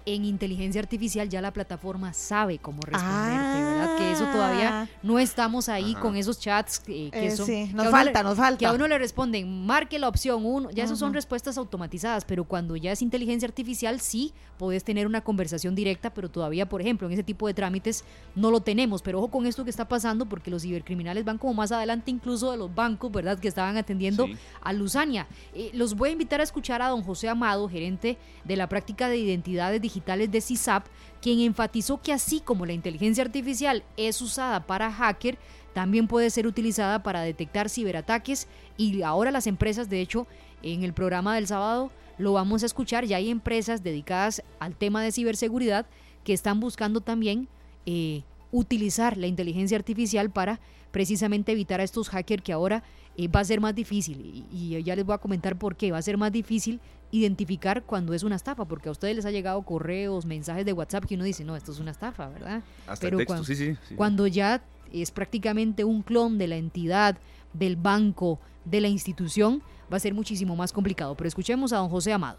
En inteligencia artificial ya la plataforma sabe cómo responderte, ¿verdad? Que eso todavía ah. no estamos ahí con esos chats que, eh, son... Sí, nos falta, nos falta. Que a uno le responden, marque la opción uno. Ya eso son respuestas automatizadas, pero cuando ya es inteligencia artificial, sí, puedes tener una conversación directa pero todavía, por ejemplo, en ese tipo de trámites no lo tenemos. Pero ojo con esto que está pasando, porque los cibercriminales van como más adelante incluso de los bancos, ¿verdad?, que estaban atendiendo a Luzania. Eh, los voy a invitar a escuchar a don José Amado, gerente de la práctica de identidades digitales de CISAP, quien enfatizó que así como la inteligencia artificial es usada para hacker, también puede ser utilizada para detectar ciberataques y ahora las empresas, de hecho, en el programa del sábado lo vamos a escuchar, ya hay empresas dedicadas al tema de ciberseguridad que están buscando también eh, utilizar la inteligencia artificial para precisamente evitar a estos hackers que ahora eh, va a ser más difícil. Y, ya les voy a comentar por qué va a ser más difícil identificar cuando es una estafa, porque a ustedes les ha llegado correos, mensajes de WhatsApp que uno dice, no, esto es una estafa, ¿verdad? Hasta Pero cuando, sí, sí, cuando ya es prácticamente un clon de la entidad, del banco, de la institución, va a ser muchísimo más complicado. Pero escuchemos a don José Amado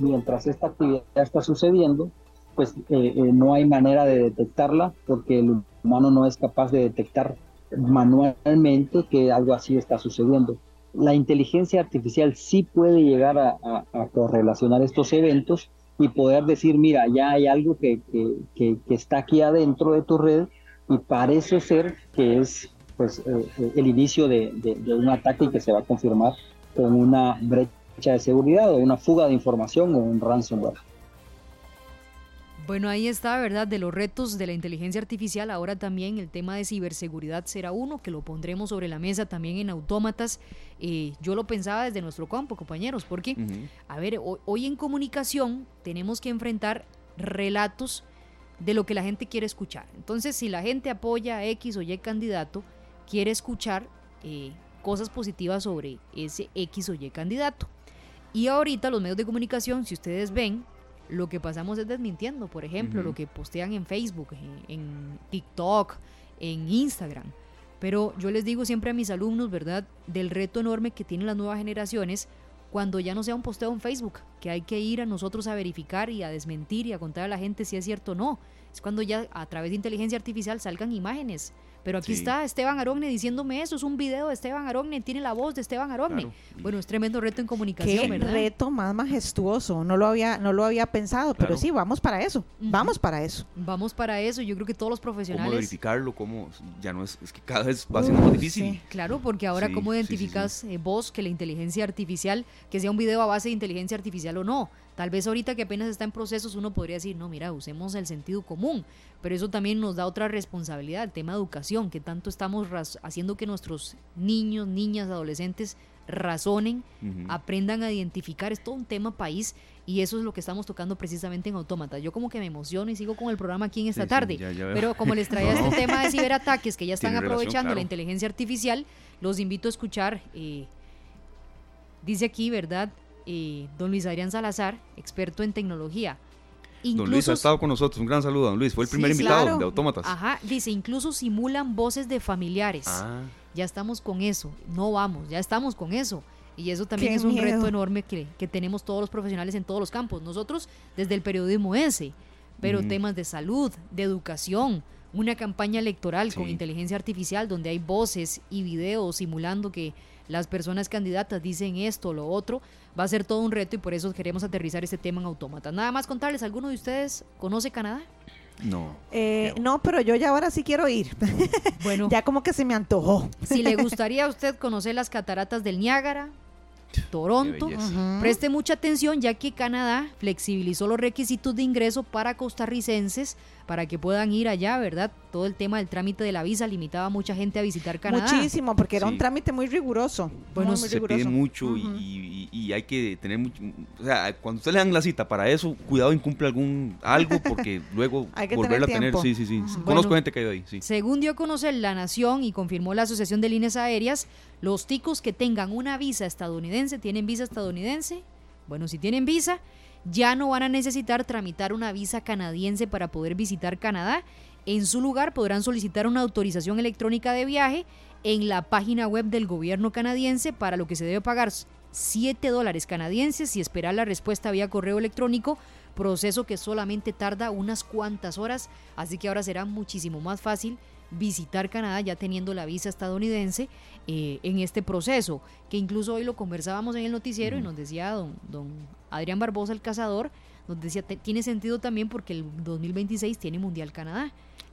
mientras esta actividad está sucediendo, pues eh, eh, no hay manera de detectarla porque el humano no es capaz de detectar manualmente que algo así está sucediendo. La inteligencia artificial sí puede llegar a, correlacionar estos eventos y poder decir, mira, ya hay algo que, que, está aquí adentro de tu red y parece ser que es pues, eh, el inicio de, de un ataque que se va a confirmar con una brecha de seguridad o una fuga de información o un ransomware. Bueno, ahí está, ¿verdad? De los retos de la inteligencia artificial, ahora también el tema de ciberseguridad será uno que lo pondremos sobre la mesa también en autómatas. Eh, yo lo pensaba desde nuestro campo, compañeros, porque, a ver, hoy, en comunicación tenemos que enfrentar relatos de lo que la gente quiere escuchar. Entonces, si la gente apoya a X o Y candidato, quiere escuchar eh, cosas positivas sobre ese X o Y candidato. Y ahorita los medios de comunicación, si ustedes ven, lo que pasamos es desmintiendo, por ejemplo, lo que postean en Facebook, en, TikTok, en Instagram. Pero yo les digo siempre a mis alumnos, ¿verdad?, del reto enorme que tienen las nuevas generaciones cuando ya no sea un posteo en Facebook, que hay que ir a nosotros a verificar y a desmentir y a contar a la gente si es cierto o no. Es cuando ya a través de inteligencia artificial salgan imágenes pero aquí está Esteban Arogne diciéndome eso, es un video de Esteban Arogne, tiene la voz de Esteban Arogne. Bueno, es tremendo reto en comunicación, Qué reto más majestuoso, no lo había, no lo había pensado, pero sí, vamos para eso, vamos para eso. Vamos para eso, yo creo que todos los profesionales... ¿Cómo verificarlo? ¿Cómo? Ya no es, es que cada vez va siendo más difícil. Claro, porque ahora cómo identificas eh, vos que la inteligencia artificial, que sea un video a base de inteligencia artificial o no, Tal vez ahorita que apenas está en procesos uno podría decir, no, mira, usemos el sentido común, pero eso también nos da otra responsabilidad, el tema de educación, que tanto estamos haciendo que nuestros niños, niñas, adolescentes razonen, aprendan a identificar, es todo un tema país y eso es lo que estamos tocando precisamente en Autómata. Yo como que me emociono y sigo con el programa aquí en esta tarde, pero como les traía este tema de ciberataques que ya están aprovechando la inteligencia artificial, los invito a escuchar, eh, dice aquí, ¿verdad? Don Luis Adrián Salazar, experto en tecnología. don Luis ha estado con nosotros, un gran saludo, don Luis, fue el primer invitado de Autómatas. Ajá, dice, incluso simulan voces de familiares. Ah. Ya estamos con eso, no vamos, ya estamos con eso. Y eso también es un reto enorme que, que, tenemos todos los profesionales en todos los campos. Nosotros desde el periodismo ese, pero temas de salud, de educación, una campaña electoral con inteligencia artificial donde hay voces y videos simulando que las personas candidatas dicen esto o lo otro, va a ser todo un reto y por eso queremos aterrizar este tema en autómata. Nada más contarles, ¿alguno de ustedes conoce Canadá? No. Eh, no, pero yo ya ahora sí quiero ir. Bueno. ya como que se me antojó. Si le gustaría a usted conocer las cataratas del Niágara, Toronto. Preste mucha atención ya que Canadá flexibilizó los requisitos de ingreso para costarricenses para que puedan ir allá, ¿verdad? Todo el tema del trámite de la visa limitaba a mucha gente a visitar Canadá. Muchísimo, porque era un trámite muy riguroso. Bueno, se pide mucho y, hay que tener mucho... O sea, cuando usted le dan la cita para eso, cuidado incumple algún algo porque luego volverla a tener... Sí, sí, sí. Conozco gente que ha ido ahí, sí. Según dio a conocer La Nación y confirmó la Asociación de Líneas Aéreas, los ticos que tengan una visa estadounidense, ¿tienen visa estadounidense? Bueno, si tienen visa ya no van a necesitar tramitar una visa canadiense para poder visitar Canadá. En su lugar podrán solicitar una autorización electrónica de viaje en la página web del gobierno canadiense para lo que se debe pagar 7 dólares canadienses y esperar la respuesta vía correo electrónico, proceso que solamente tarda unas cuantas horas, así que ahora será muchísimo más fácil visitar Canadá ya teniendo la visa estadounidense eh, en este proceso, que incluso hoy lo conversábamos en el noticiero y nos decía don, don Adrián Barbosa, el cazador, nos decía, tiene sentido también porque el 2026 tiene Mundial Canadá.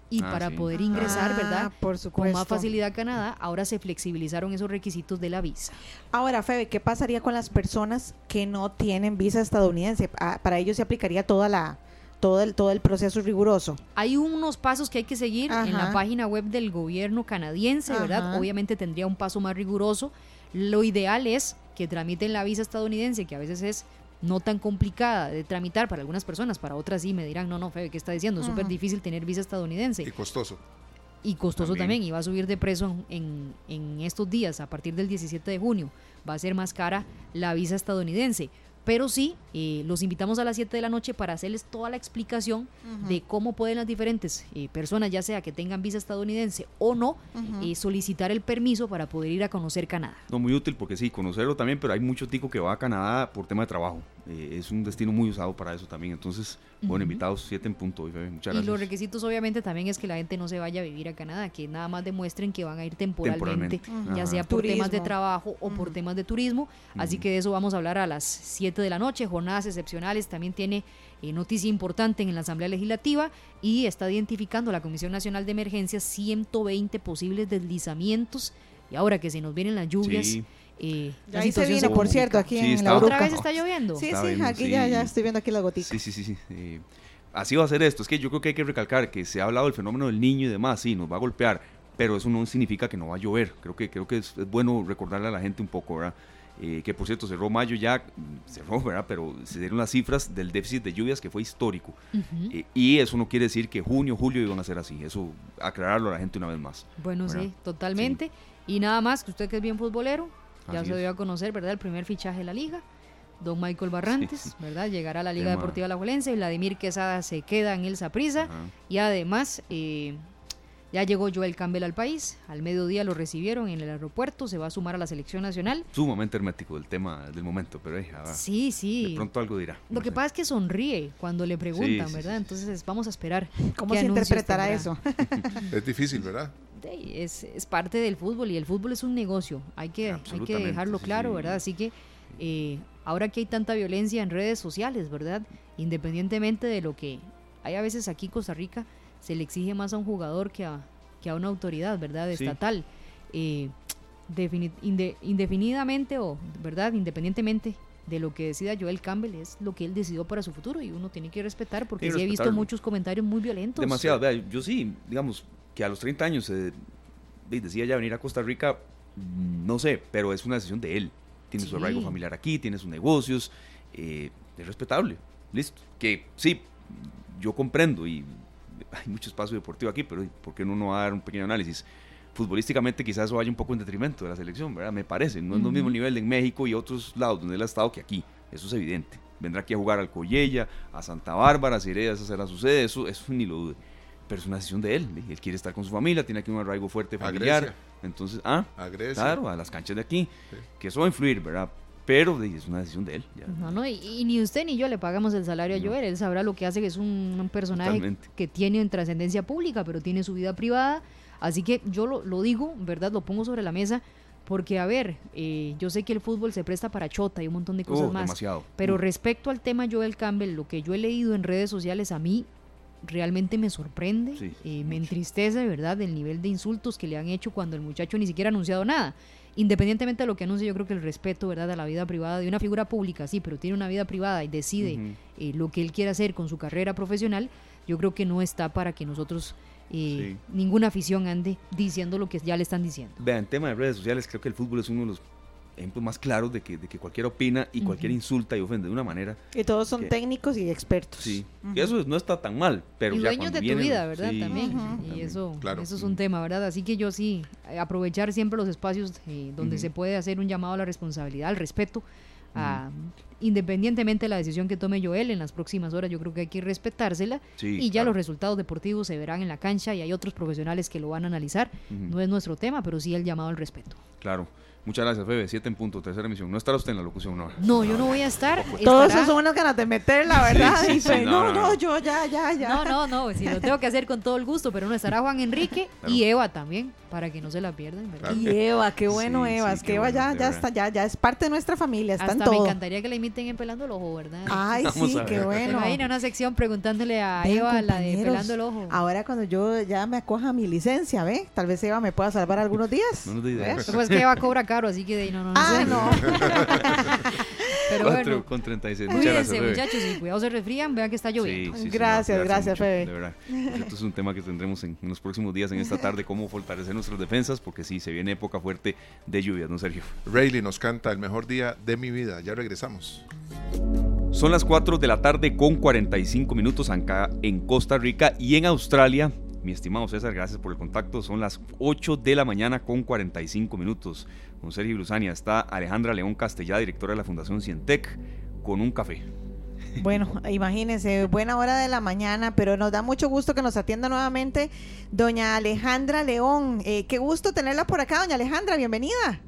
Y ah, para poder ingresar, ¿verdad? Ah, por Con más facilidad a Canadá, ahora se flexibilizaron esos requisitos de la visa. Ahora, Febe, ¿qué pasaría con las personas que no tienen visa estadounidense? Ah, para ellos se aplicaría toda la, todo el, todo el proceso riguroso. Hay unos pasos que hay que seguir en la página web del gobierno canadiense, ¿verdad? Obviamente tendría un paso más riguroso. Lo ideal es que tramiten la visa estadounidense, que a veces es no tan complicada de tramitar para algunas personas, para otras sí me dirán, no, no, Febe, ¿qué está diciendo? Es súper difícil tener visa estadounidense. Y costoso. Y costoso también. y va a subir de precio en, en estos días, a partir del 17 de junio. Va a ser más cara la visa estadounidense. Pero sí, eh, los invitamos a las 7 de la noche para hacerles toda la explicación de cómo pueden las diferentes eh, personas, ya sea que tengan visa estadounidense o no, eh, solicitar el permiso para poder ir a conocer Canadá. No, muy útil porque sí, conocerlo también, pero hay mucho tico que va a Canadá por tema de trabajo. es un destino muy usado para eso también. Entonces, bueno, invitados 7 en punto. Muchas gracias. Y los requisitos obviamente también es que la gente no se vaya a vivir a Canadá, que nada más demuestren que van a ir temporalmente, ya sea por temas de trabajo o por temas de turismo. Así que de eso vamos a hablar a las 7 de la noche, jornadas excepcionales, también tiene eh, noticia importante en la Asamblea Legislativa y está identificando la Comisión Nacional de Emergencias 120 posibles deslizamientos y ahora que se nos vienen las lluvias. Eh, ya ahí se viene, por cierto, aquí en la ¿Otra vez está lloviendo? Sí, sí, aquí Ya, ya estoy viendo aquí las gotitas. Sí, sí, sí, sí. así va a ser esto. Es que yo creo que hay que recalcar que se ha hablado del fenómeno del niño y demás, sí, nos va a golpear, pero eso no significa que no va a llover. Creo que, creo que es bueno recordarle a la gente un poco, ¿verdad? Eh, que por cierto cerró mayo ya, mm, cerró, ¿verdad? Pero se dieron las cifras del déficit de lluvias que fue histórico. Eh, y eso no quiere decir que junio, julio iban a ser así. Eso aclararlo a la gente una vez más. Bueno, sí, totalmente. Y nada más, que usted que es bien futbolero, ya se dio a conocer, ¿verdad? El primer fichaje de la liga. Don Michael Barrantes, ¿verdad? Llegará a la Liga Deportiva La Juelense. Vladimir Quesada se queda en el Saprisa. Y además, eh, ya llegó Joel Campbell al país, al mediodía lo recibieron en el aeropuerto, se va a sumar a la selección nacional. Sumamente hermético el tema del momento, pero eh, sí, sí. de pronto algo dirá. Lo que pasa es que sonríe cuando le preguntan, ¿verdad? Entonces vamos a esperar. ¿Cómo se interpretará eso? es difícil, ¿verdad? Es, es, parte del fútbol y el fútbol es un negocio, hay que, hay que dejarlo claro, ¿verdad? Así que eh, ahora que hay tanta violencia en redes sociales, ¿verdad? Independientemente de lo que hay a veces aquí en Costa Rica, se le exige más a un jugador que a, que a una autoridad, ¿verdad? Estatal. Eh, indefinidamente o, ¿verdad? Independientemente de lo que decida Joel Campbell es lo que él decidió para su futuro y uno tiene que respetar porque sí, he visto muchos comentarios muy violentos. Demasiado, vea, yo sí, digamos que a los 30 años eh, decía ya venir a Costa Rica, no sé, pero es una decisión de él. Tiene su arraigo familiar aquí, tiene sus negocios, eh, es respetable, listo. Que sí, yo comprendo y hay mucho espacio deportivo aquí, pero ¿por qué no uno va a dar un pequeño análisis? Futbolísticamente quizás eso vaya un poco en detrimento de la selección, ¿verdad? Me parece, no es lo mismo nivel en México y otros lados donde él ha estado que aquí, eso es evidente. Vendrá aquí a jugar al Collella, a Santa Bárbara, si Heredas será su sede, eso, eso ni lo dude. Pero es una decisión de él, él quiere estar con su familia, tiene aquí un arraigo fuerte familiar. Entonces, ah, a Grecia. claro, a las canchas de aquí, que eso va a influir, ¿verdad? Pero es una decisión de él. No, no, y, ni usted ni yo le pagamos el salario a Joel, él sabrá lo que hace, que es un, personaje que tiene trascendencia pública, pero tiene su vida privada, así que yo lo, digo, ¿verdad? Lo pongo sobre la mesa, porque a ver, eh, yo sé que el fútbol se presta para chota y un montón de cosas uh, más, pero respecto al tema Joel Campbell, lo que yo he leído en redes sociales, a mí realmente me sorprende, eh, me entristece, ¿verdad?, el nivel de insultos que le han hecho cuando el muchacho ni siquiera ha anunciado nada. Independientemente de lo que anuncie, yo creo que el respeto, ¿verdad?, a la vida privada de una figura pública, sí, pero tiene una vida privada y decide eh, lo que él quiere hacer con su carrera profesional, yo creo que no está para que nosotros eh, ninguna afición ande diciendo lo que ya le están diciendo. Vean, tema de redes sociales, creo que el fútbol es uno de los ejemplos más claros de que, de que cualquiera opina y cualquier insulta y ofende de una manera. Y todos son técnicos y expertos. Sí, y eso no está tan mal, pero y dueños de tu vida, ¿verdad? también. Y eso, eso es un tema, ¿verdad? Así que yo sí, eh, aprovechar siempre los espacios eh, donde se puede hacer un llamado a la responsabilidad, al respeto, a, independientemente de la decisión que tome Joel en las próximas horas, yo creo que hay que respetársela y ya los resultados deportivos se verán en la cancha y hay otros profesionales que lo van a analizar. No es nuestro tema, pero sí el llamado al respeto. Claro. Muchas gracias, Febe. Siete en punto, tercera emisión. ¿No estará usted en la locución, no? No, yo no voy a estar. Todos esos son unas ganas de meter, la verdad. no, no, yo ya, ya, ya. No, no, no. Si lo tengo que hacer con todo el gusto, pero no estará Juan Enrique y Eva también, para que no se la pierdan. Y Eva, qué bueno, Eva. es que Eva ya, ya está, ya, ya es parte de nuestra familia. Está Hasta me encantaría que la imiten en Pelando el Ojo, ¿verdad? Ay, sí, qué bueno. Hay una sección preguntándole a Eva, la de Pelando el Ojo. Ahora cuando yo ya me acoja mi licencia, ¿ve? Tal vez Eva me pueda salvar algunos días. No nos ideas. Pues que Eva cobra caro, así que de ahí no, no Ah, no. Pero bueno, con 36. Muchas gracias, muchachos, y cuidado se resfrían, vean que está lloviendo. gracias, gracias, Febe. De verdad. Esto es un tema que tendremos en, los próximos días, en esta tarde, cómo fortalecer nuestras defensas, porque sí, se viene época fuerte de lluvia, ¿no, Sergio? Rayleigh nos canta El mejor día de mi vida. Ya regresamos. Son las 4 de la tarde con 45 minutos acá en Costa Rica y en Australia. Mi estimado César, gracias por el contacto. Son las 8 de la mañana con 45 minutos con Sergio Brusania. Está Alejandra León Castellá, directora de la Fundación Cientec, con un café. Bueno, imagínense, buena hora de la mañana, pero nos da mucho gusto que nos atienda nuevamente doña Alejandra León. Eh, qué gusto tenerla por acá, doña Alejandra, bienvenida.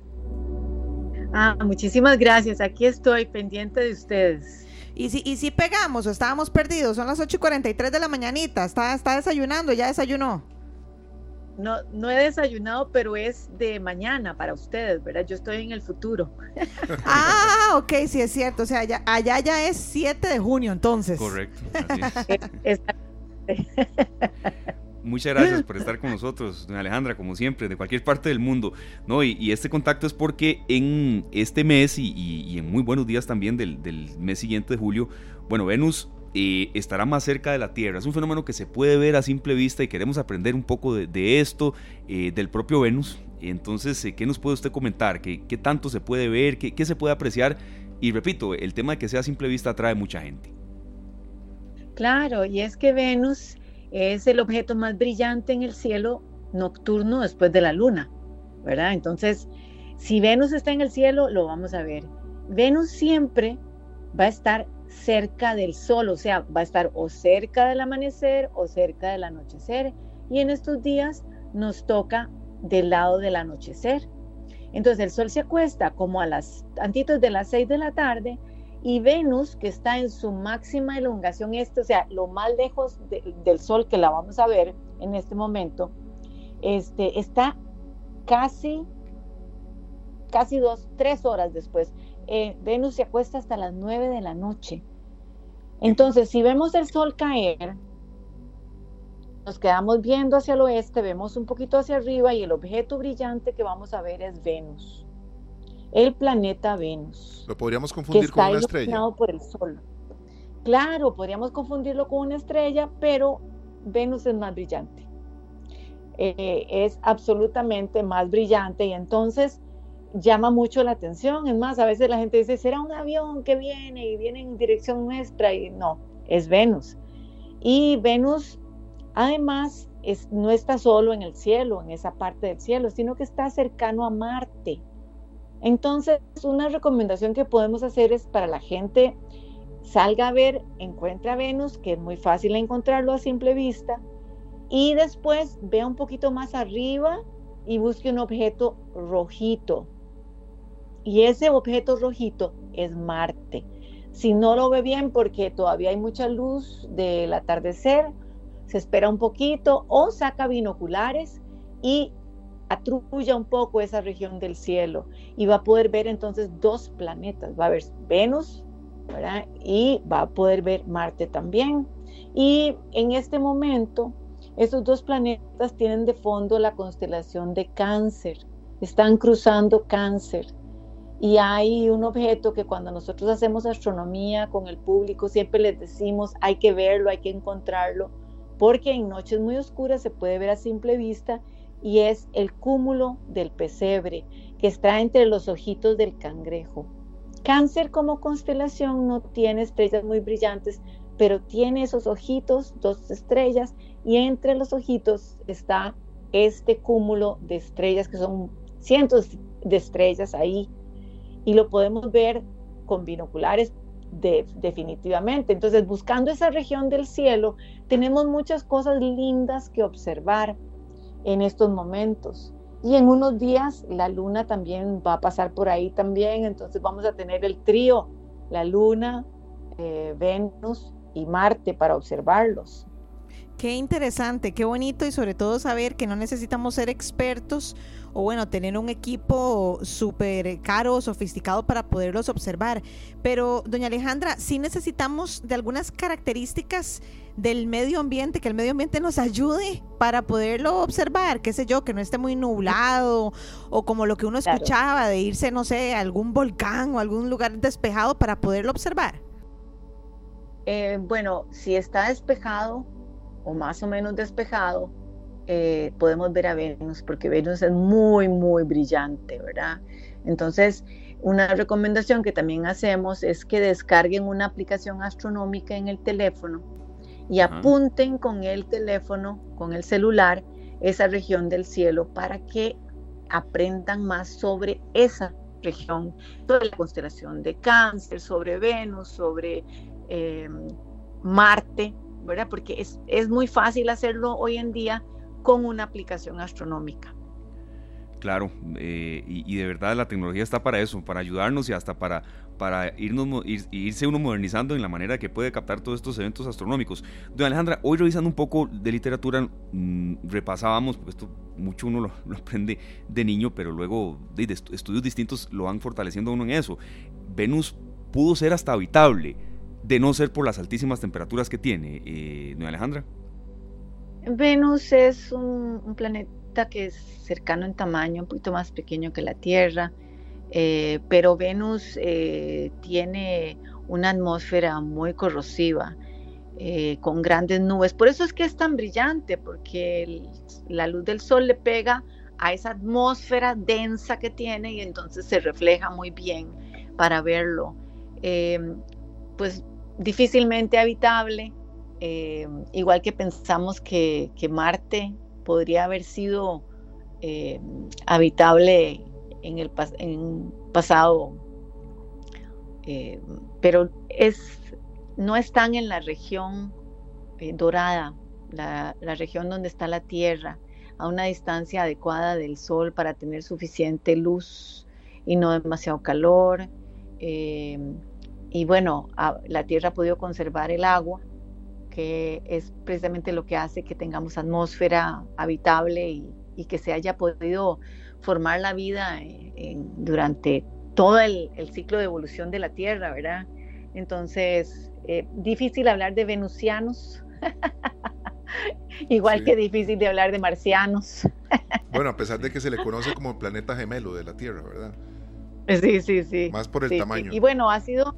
Ah, muchísimas gracias, aquí estoy pendiente de ustedes. ¿Y si, y si pegamos o estábamos perdidos? Son las 8 y 43 de la mañanita, está, está desayunando, ya desayunó no, no he desayunado, pero es de mañana para ustedes, ¿verdad? Yo estoy en el futuro. ah, ok, sí es cierto. O sea, allá, allá ya es 7 de junio, entonces. Correcto. Muchas gracias por estar con nosotros, Alejandra, como siempre, de cualquier parte del mundo. ¿no? Y, este contacto es porque en este mes y, en muy buenos días también del, mes siguiente de julio, bueno, Venus estará más cerca de la Tierra. Es un fenómeno que se puede ver a simple vista y queremos aprender un poco de, esto, eh, del propio Venus. Entonces, eh, ¿qué nos puede usted comentar? ¿Qué, qué tanto se puede ver? ¿Qué, ¿Qué, se puede apreciar? Y repito, el tema de que sea a simple vista atrae mucha gente. Claro, y es que Venus es el objeto más brillante en el cielo nocturno después de la Luna, ¿verdad? Entonces, si Venus está en el cielo, lo vamos a ver. Venus siempre va a estar cerca del sol, o sea, va a estar o cerca del amanecer o cerca del anochecer. Y en estos días nos toca del lado del anochecer. Entonces el sol se acuesta como a las antitos de las 6 de la tarde y Venus, que está en su máxima elongación este, o sea, lo más lejos del sol que la vamos a ver en este momento, este, está casi, casi dos, tres horas después. Eh, Venus se acuesta hasta las 9 de la noche. Entonces, si vemos el sol caer, nos quedamos viendo hacia el oeste, vemos un poquito hacia arriba y el objeto brillante que vamos a ver es Venus, el planeta Venus. Lo podríamos confundir con una estrella. por el sol. Claro, podríamos confundirlo con una estrella, pero Venus es más brillante. Eh, es absolutamente más brillante y entonces llama mucho la atención. Es más, a veces la gente dice, será un avión que viene y viene en dirección nuestra y no, es Venus. Y Venus además es, no está solo en el cielo, en esa parte del cielo, sino que está cercano a Marte. Entonces, una recomendación que podemos hacer es para la gente, salga a ver, encuentra Venus, que es muy fácil encontrarlo a simple vista, y después vea un poquito más arriba y busque un objeto rojito, y ese objeto rojito es Marte. Si no lo ve bien porque todavía hay mucha luz del atardecer, se espera un poquito o saca binoculares y atruya un poco esa región del cielo y va a poder ver entonces dos planetas. Va a ver Venus y va a poder ver Marte también. Y en este momento, estos dos planetas tienen de fondo la constelación de cáncer, están cruzando cáncer. Y hay un objeto que cuando nosotros hacemos astronomía con el público, siempre les decimos, hay que verlo, hay que encontrarlo, porque en noches muy oscuras se puede ver a simple vista y es el cúmulo del pesebre que está entre los ojitos del cangrejo. Cáncer como constelación no tiene estrellas muy brillantes, pero tiene esos ojitos, dos estrellas, y entre los ojitos está este cúmulo de estrellas, que son cientos de estrellas ahí, y lo podemos ver con binoculares definitivamente. Entonces, buscando esa región del cielo, tenemos muchas cosas lindas que observar en estos momentos. Y en unos días la luna también va a pasar por ahí también, entonces vamos a tener el trío, la luna, eh, Venus y Marte para observarlos. Qué interesante, qué bonito y sobre todo saber que no necesitamos ser expertos o bueno, tener un equipo súper caro, sofisticado para poderlos observar. Pero, doña Alejandra, sí necesitamos de algunas características del medio ambiente, que el medio ambiente nos ayude para poderlo observar, qué sé yo, que no esté muy nublado o como lo que uno escuchaba de irse, no sé, a algún volcán o algún lugar despejado para poderlo observar. Eh, bueno, si está despejado o más o menos despejado, eh, podemos ver a Venus, porque Venus es muy, muy brillante, ¿verdad? Entonces, una recomendación que también hacemos es que descarguen una aplicación astronómica en el teléfono y apunten con el teléfono, con el celular, esa región del cielo para que aprendan más sobre esa región, sobre la constelación de cáncer, sobre Venus, sobre eh, Marte, ¿verdad? Porque es, es muy fácil hacerlo hoy en día con una aplicación astronómica. Claro, eh, y, de verdad la tecnología está para eso, para ayudarnos y hasta para, para irnos, irse uno modernizando en la manera que puede captar todos estos eventos astronómicos. Doña Alejandra, hoy revisando un poco de literatura, mm, repasábamos, porque esto mucho uno lo, aprende de niño, pero luego estudios distintos lo van fortaleciendo uno en eso. Venus pudo ser hasta habitable, de no ser por las altísimas temperaturas que tiene. Eh, doña Alejandra. Venus es un, planeta que es cercano en tamaño, un poquito más pequeño que la Tierra, eh, pero Venus eh, tiene una atmósfera muy corrosiva, eh, con grandes nubes. Por eso es que es tan brillante, porque la luz del Sol le pega a esa atmósfera densa que tiene y entonces se refleja muy bien para verlo. pues difícilmente habitable, eh, igual que pensamos que, Marte podría haber sido eh, habitable en el pasado, eh, pero es, no están en la región dorada, la, región donde está la Tierra, a una distancia adecuada del Sol para tener suficiente luz y no demasiado calor. y bueno, la Tierra ha podido conservar el agua que es precisamente lo que hace que tengamos atmósfera habitable y, que se haya podido formar la vida durante todo el, ciclo de evolución de la Tierra, ¿verdad? Entonces, eh, difícil hablar de venusianos, igual que difícil de hablar de marcianos. bueno, a pesar de que se le conoce como el planeta gemelo de la Tierra, ¿verdad? Sí, sí, sí. Más por el tamaño. Y bueno, ha sido,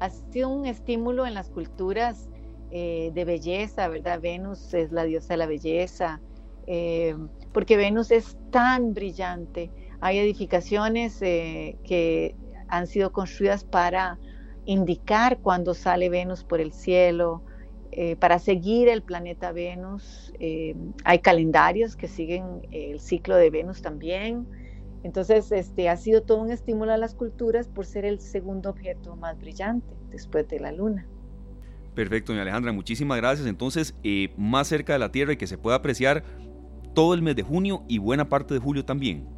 ha sido un estímulo en las culturas eh, de belleza, ¿verdad? Venus es la diosa de la belleza, eh, porque Venus es tan brillante. Hay edificaciones eh, que han sido construidas para indicar cuando sale Venus por el cielo, para seguir el planeta Venus. hay calendarios que siguen el ciclo de Venus también. Entonces, este, ha sido todo un estímulo a las culturas por ser el segundo objeto más brillante después de la Luna. Perfecto, doña Alejandra, muchísimas gracias. Entonces, eh, más cerca de la Tierra y que se pueda apreciar todo el mes de junio y buena parte de julio también.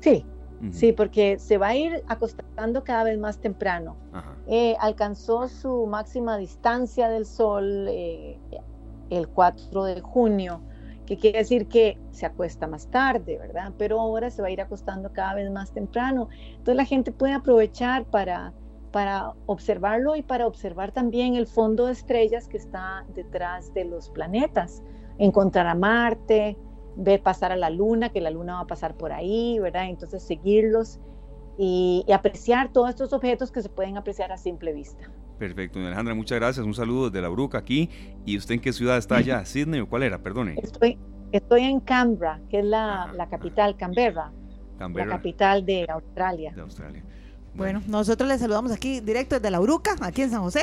Sí, sí, porque se va a ir acostando cada vez más temprano. Eh, alcanzó su máxima distancia del Sol eh, el 4 de junio, que quiere decir que se acuesta más tarde, ¿verdad? Pero ahora se va a ir acostando cada vez más temprano. Entonces la gente puede aprovechar para para observarlo y para observar también el fondo de estrellas que está detrás de los planetas. Encontrar a Marte, ver pasar a la Luna, que la Luna va a pasar por ahí, ¿verdad? Entonces seguirlos y, apreciar todos estos objetos que se pueden apreciar a simple vista. Perfecto, Alejandra, muchas gracias. Un saludo desde La Bruca aquí. ¿Y usted en qué ciudad está allá? ¿Sydney o cuál era? Perdone. Estoy, estoy en Canberra, que es la, la capital, Canberra, Canberra, la capital de Australia. De Australia. Bueno, nosotros le saludamos aquí directo desde La Uruca, aquí en San José.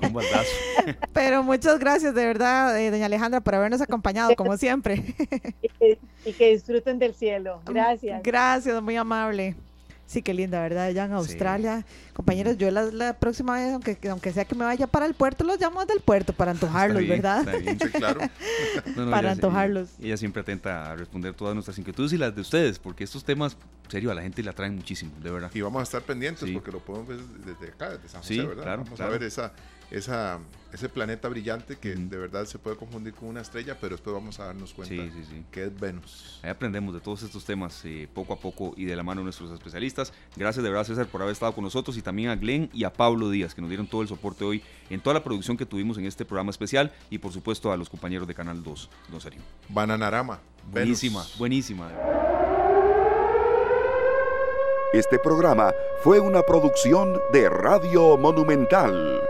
Un Pero muchas gracias de verdad, eh, doña Alejandra, por habernos acompañado, como siempre. y que disfruten del cielo. Gracias. Gracias, muy amable. Sí, qué linda, ¿verdad? Allá en Australia. Compañeros, yo la, próxima vez, aunque, aunque sea que me vaya para el puerto, los llamo del puerto para antojarlos, ¿verdad? Está bien, sí, claro. para antojarlos. Ella, siempre atenta a responder todas nuestras inquietudes y las de ustedes, porque estos temas, serio, a la gente la traen muchísimo, de verdad. Y vamos a estar pendientes, porque lo podemos ver desde acá, desde San José, ¿verdad? Claro, vamos a ver esa esa, ese planeta brillante que de verdad se puede confundir con una estrella, pero después vamos a darnos cuenta que es Venus. Ahí aprendemos de todos estos temas eh, poco a poco y de la mano de nuestros especialistas. Gracias de verdad, César, por haber estado con nosotros y también a Glenn y a Pablo Díaz, que nos dieron todo el soporte hoy en toda la producción que tuvimos en este programa especial y por supuesto a los compañeros de Canal 2, don Serio. Bananarama. Buenísima, buenísima. Este programa fue una producción de Radio Monumental.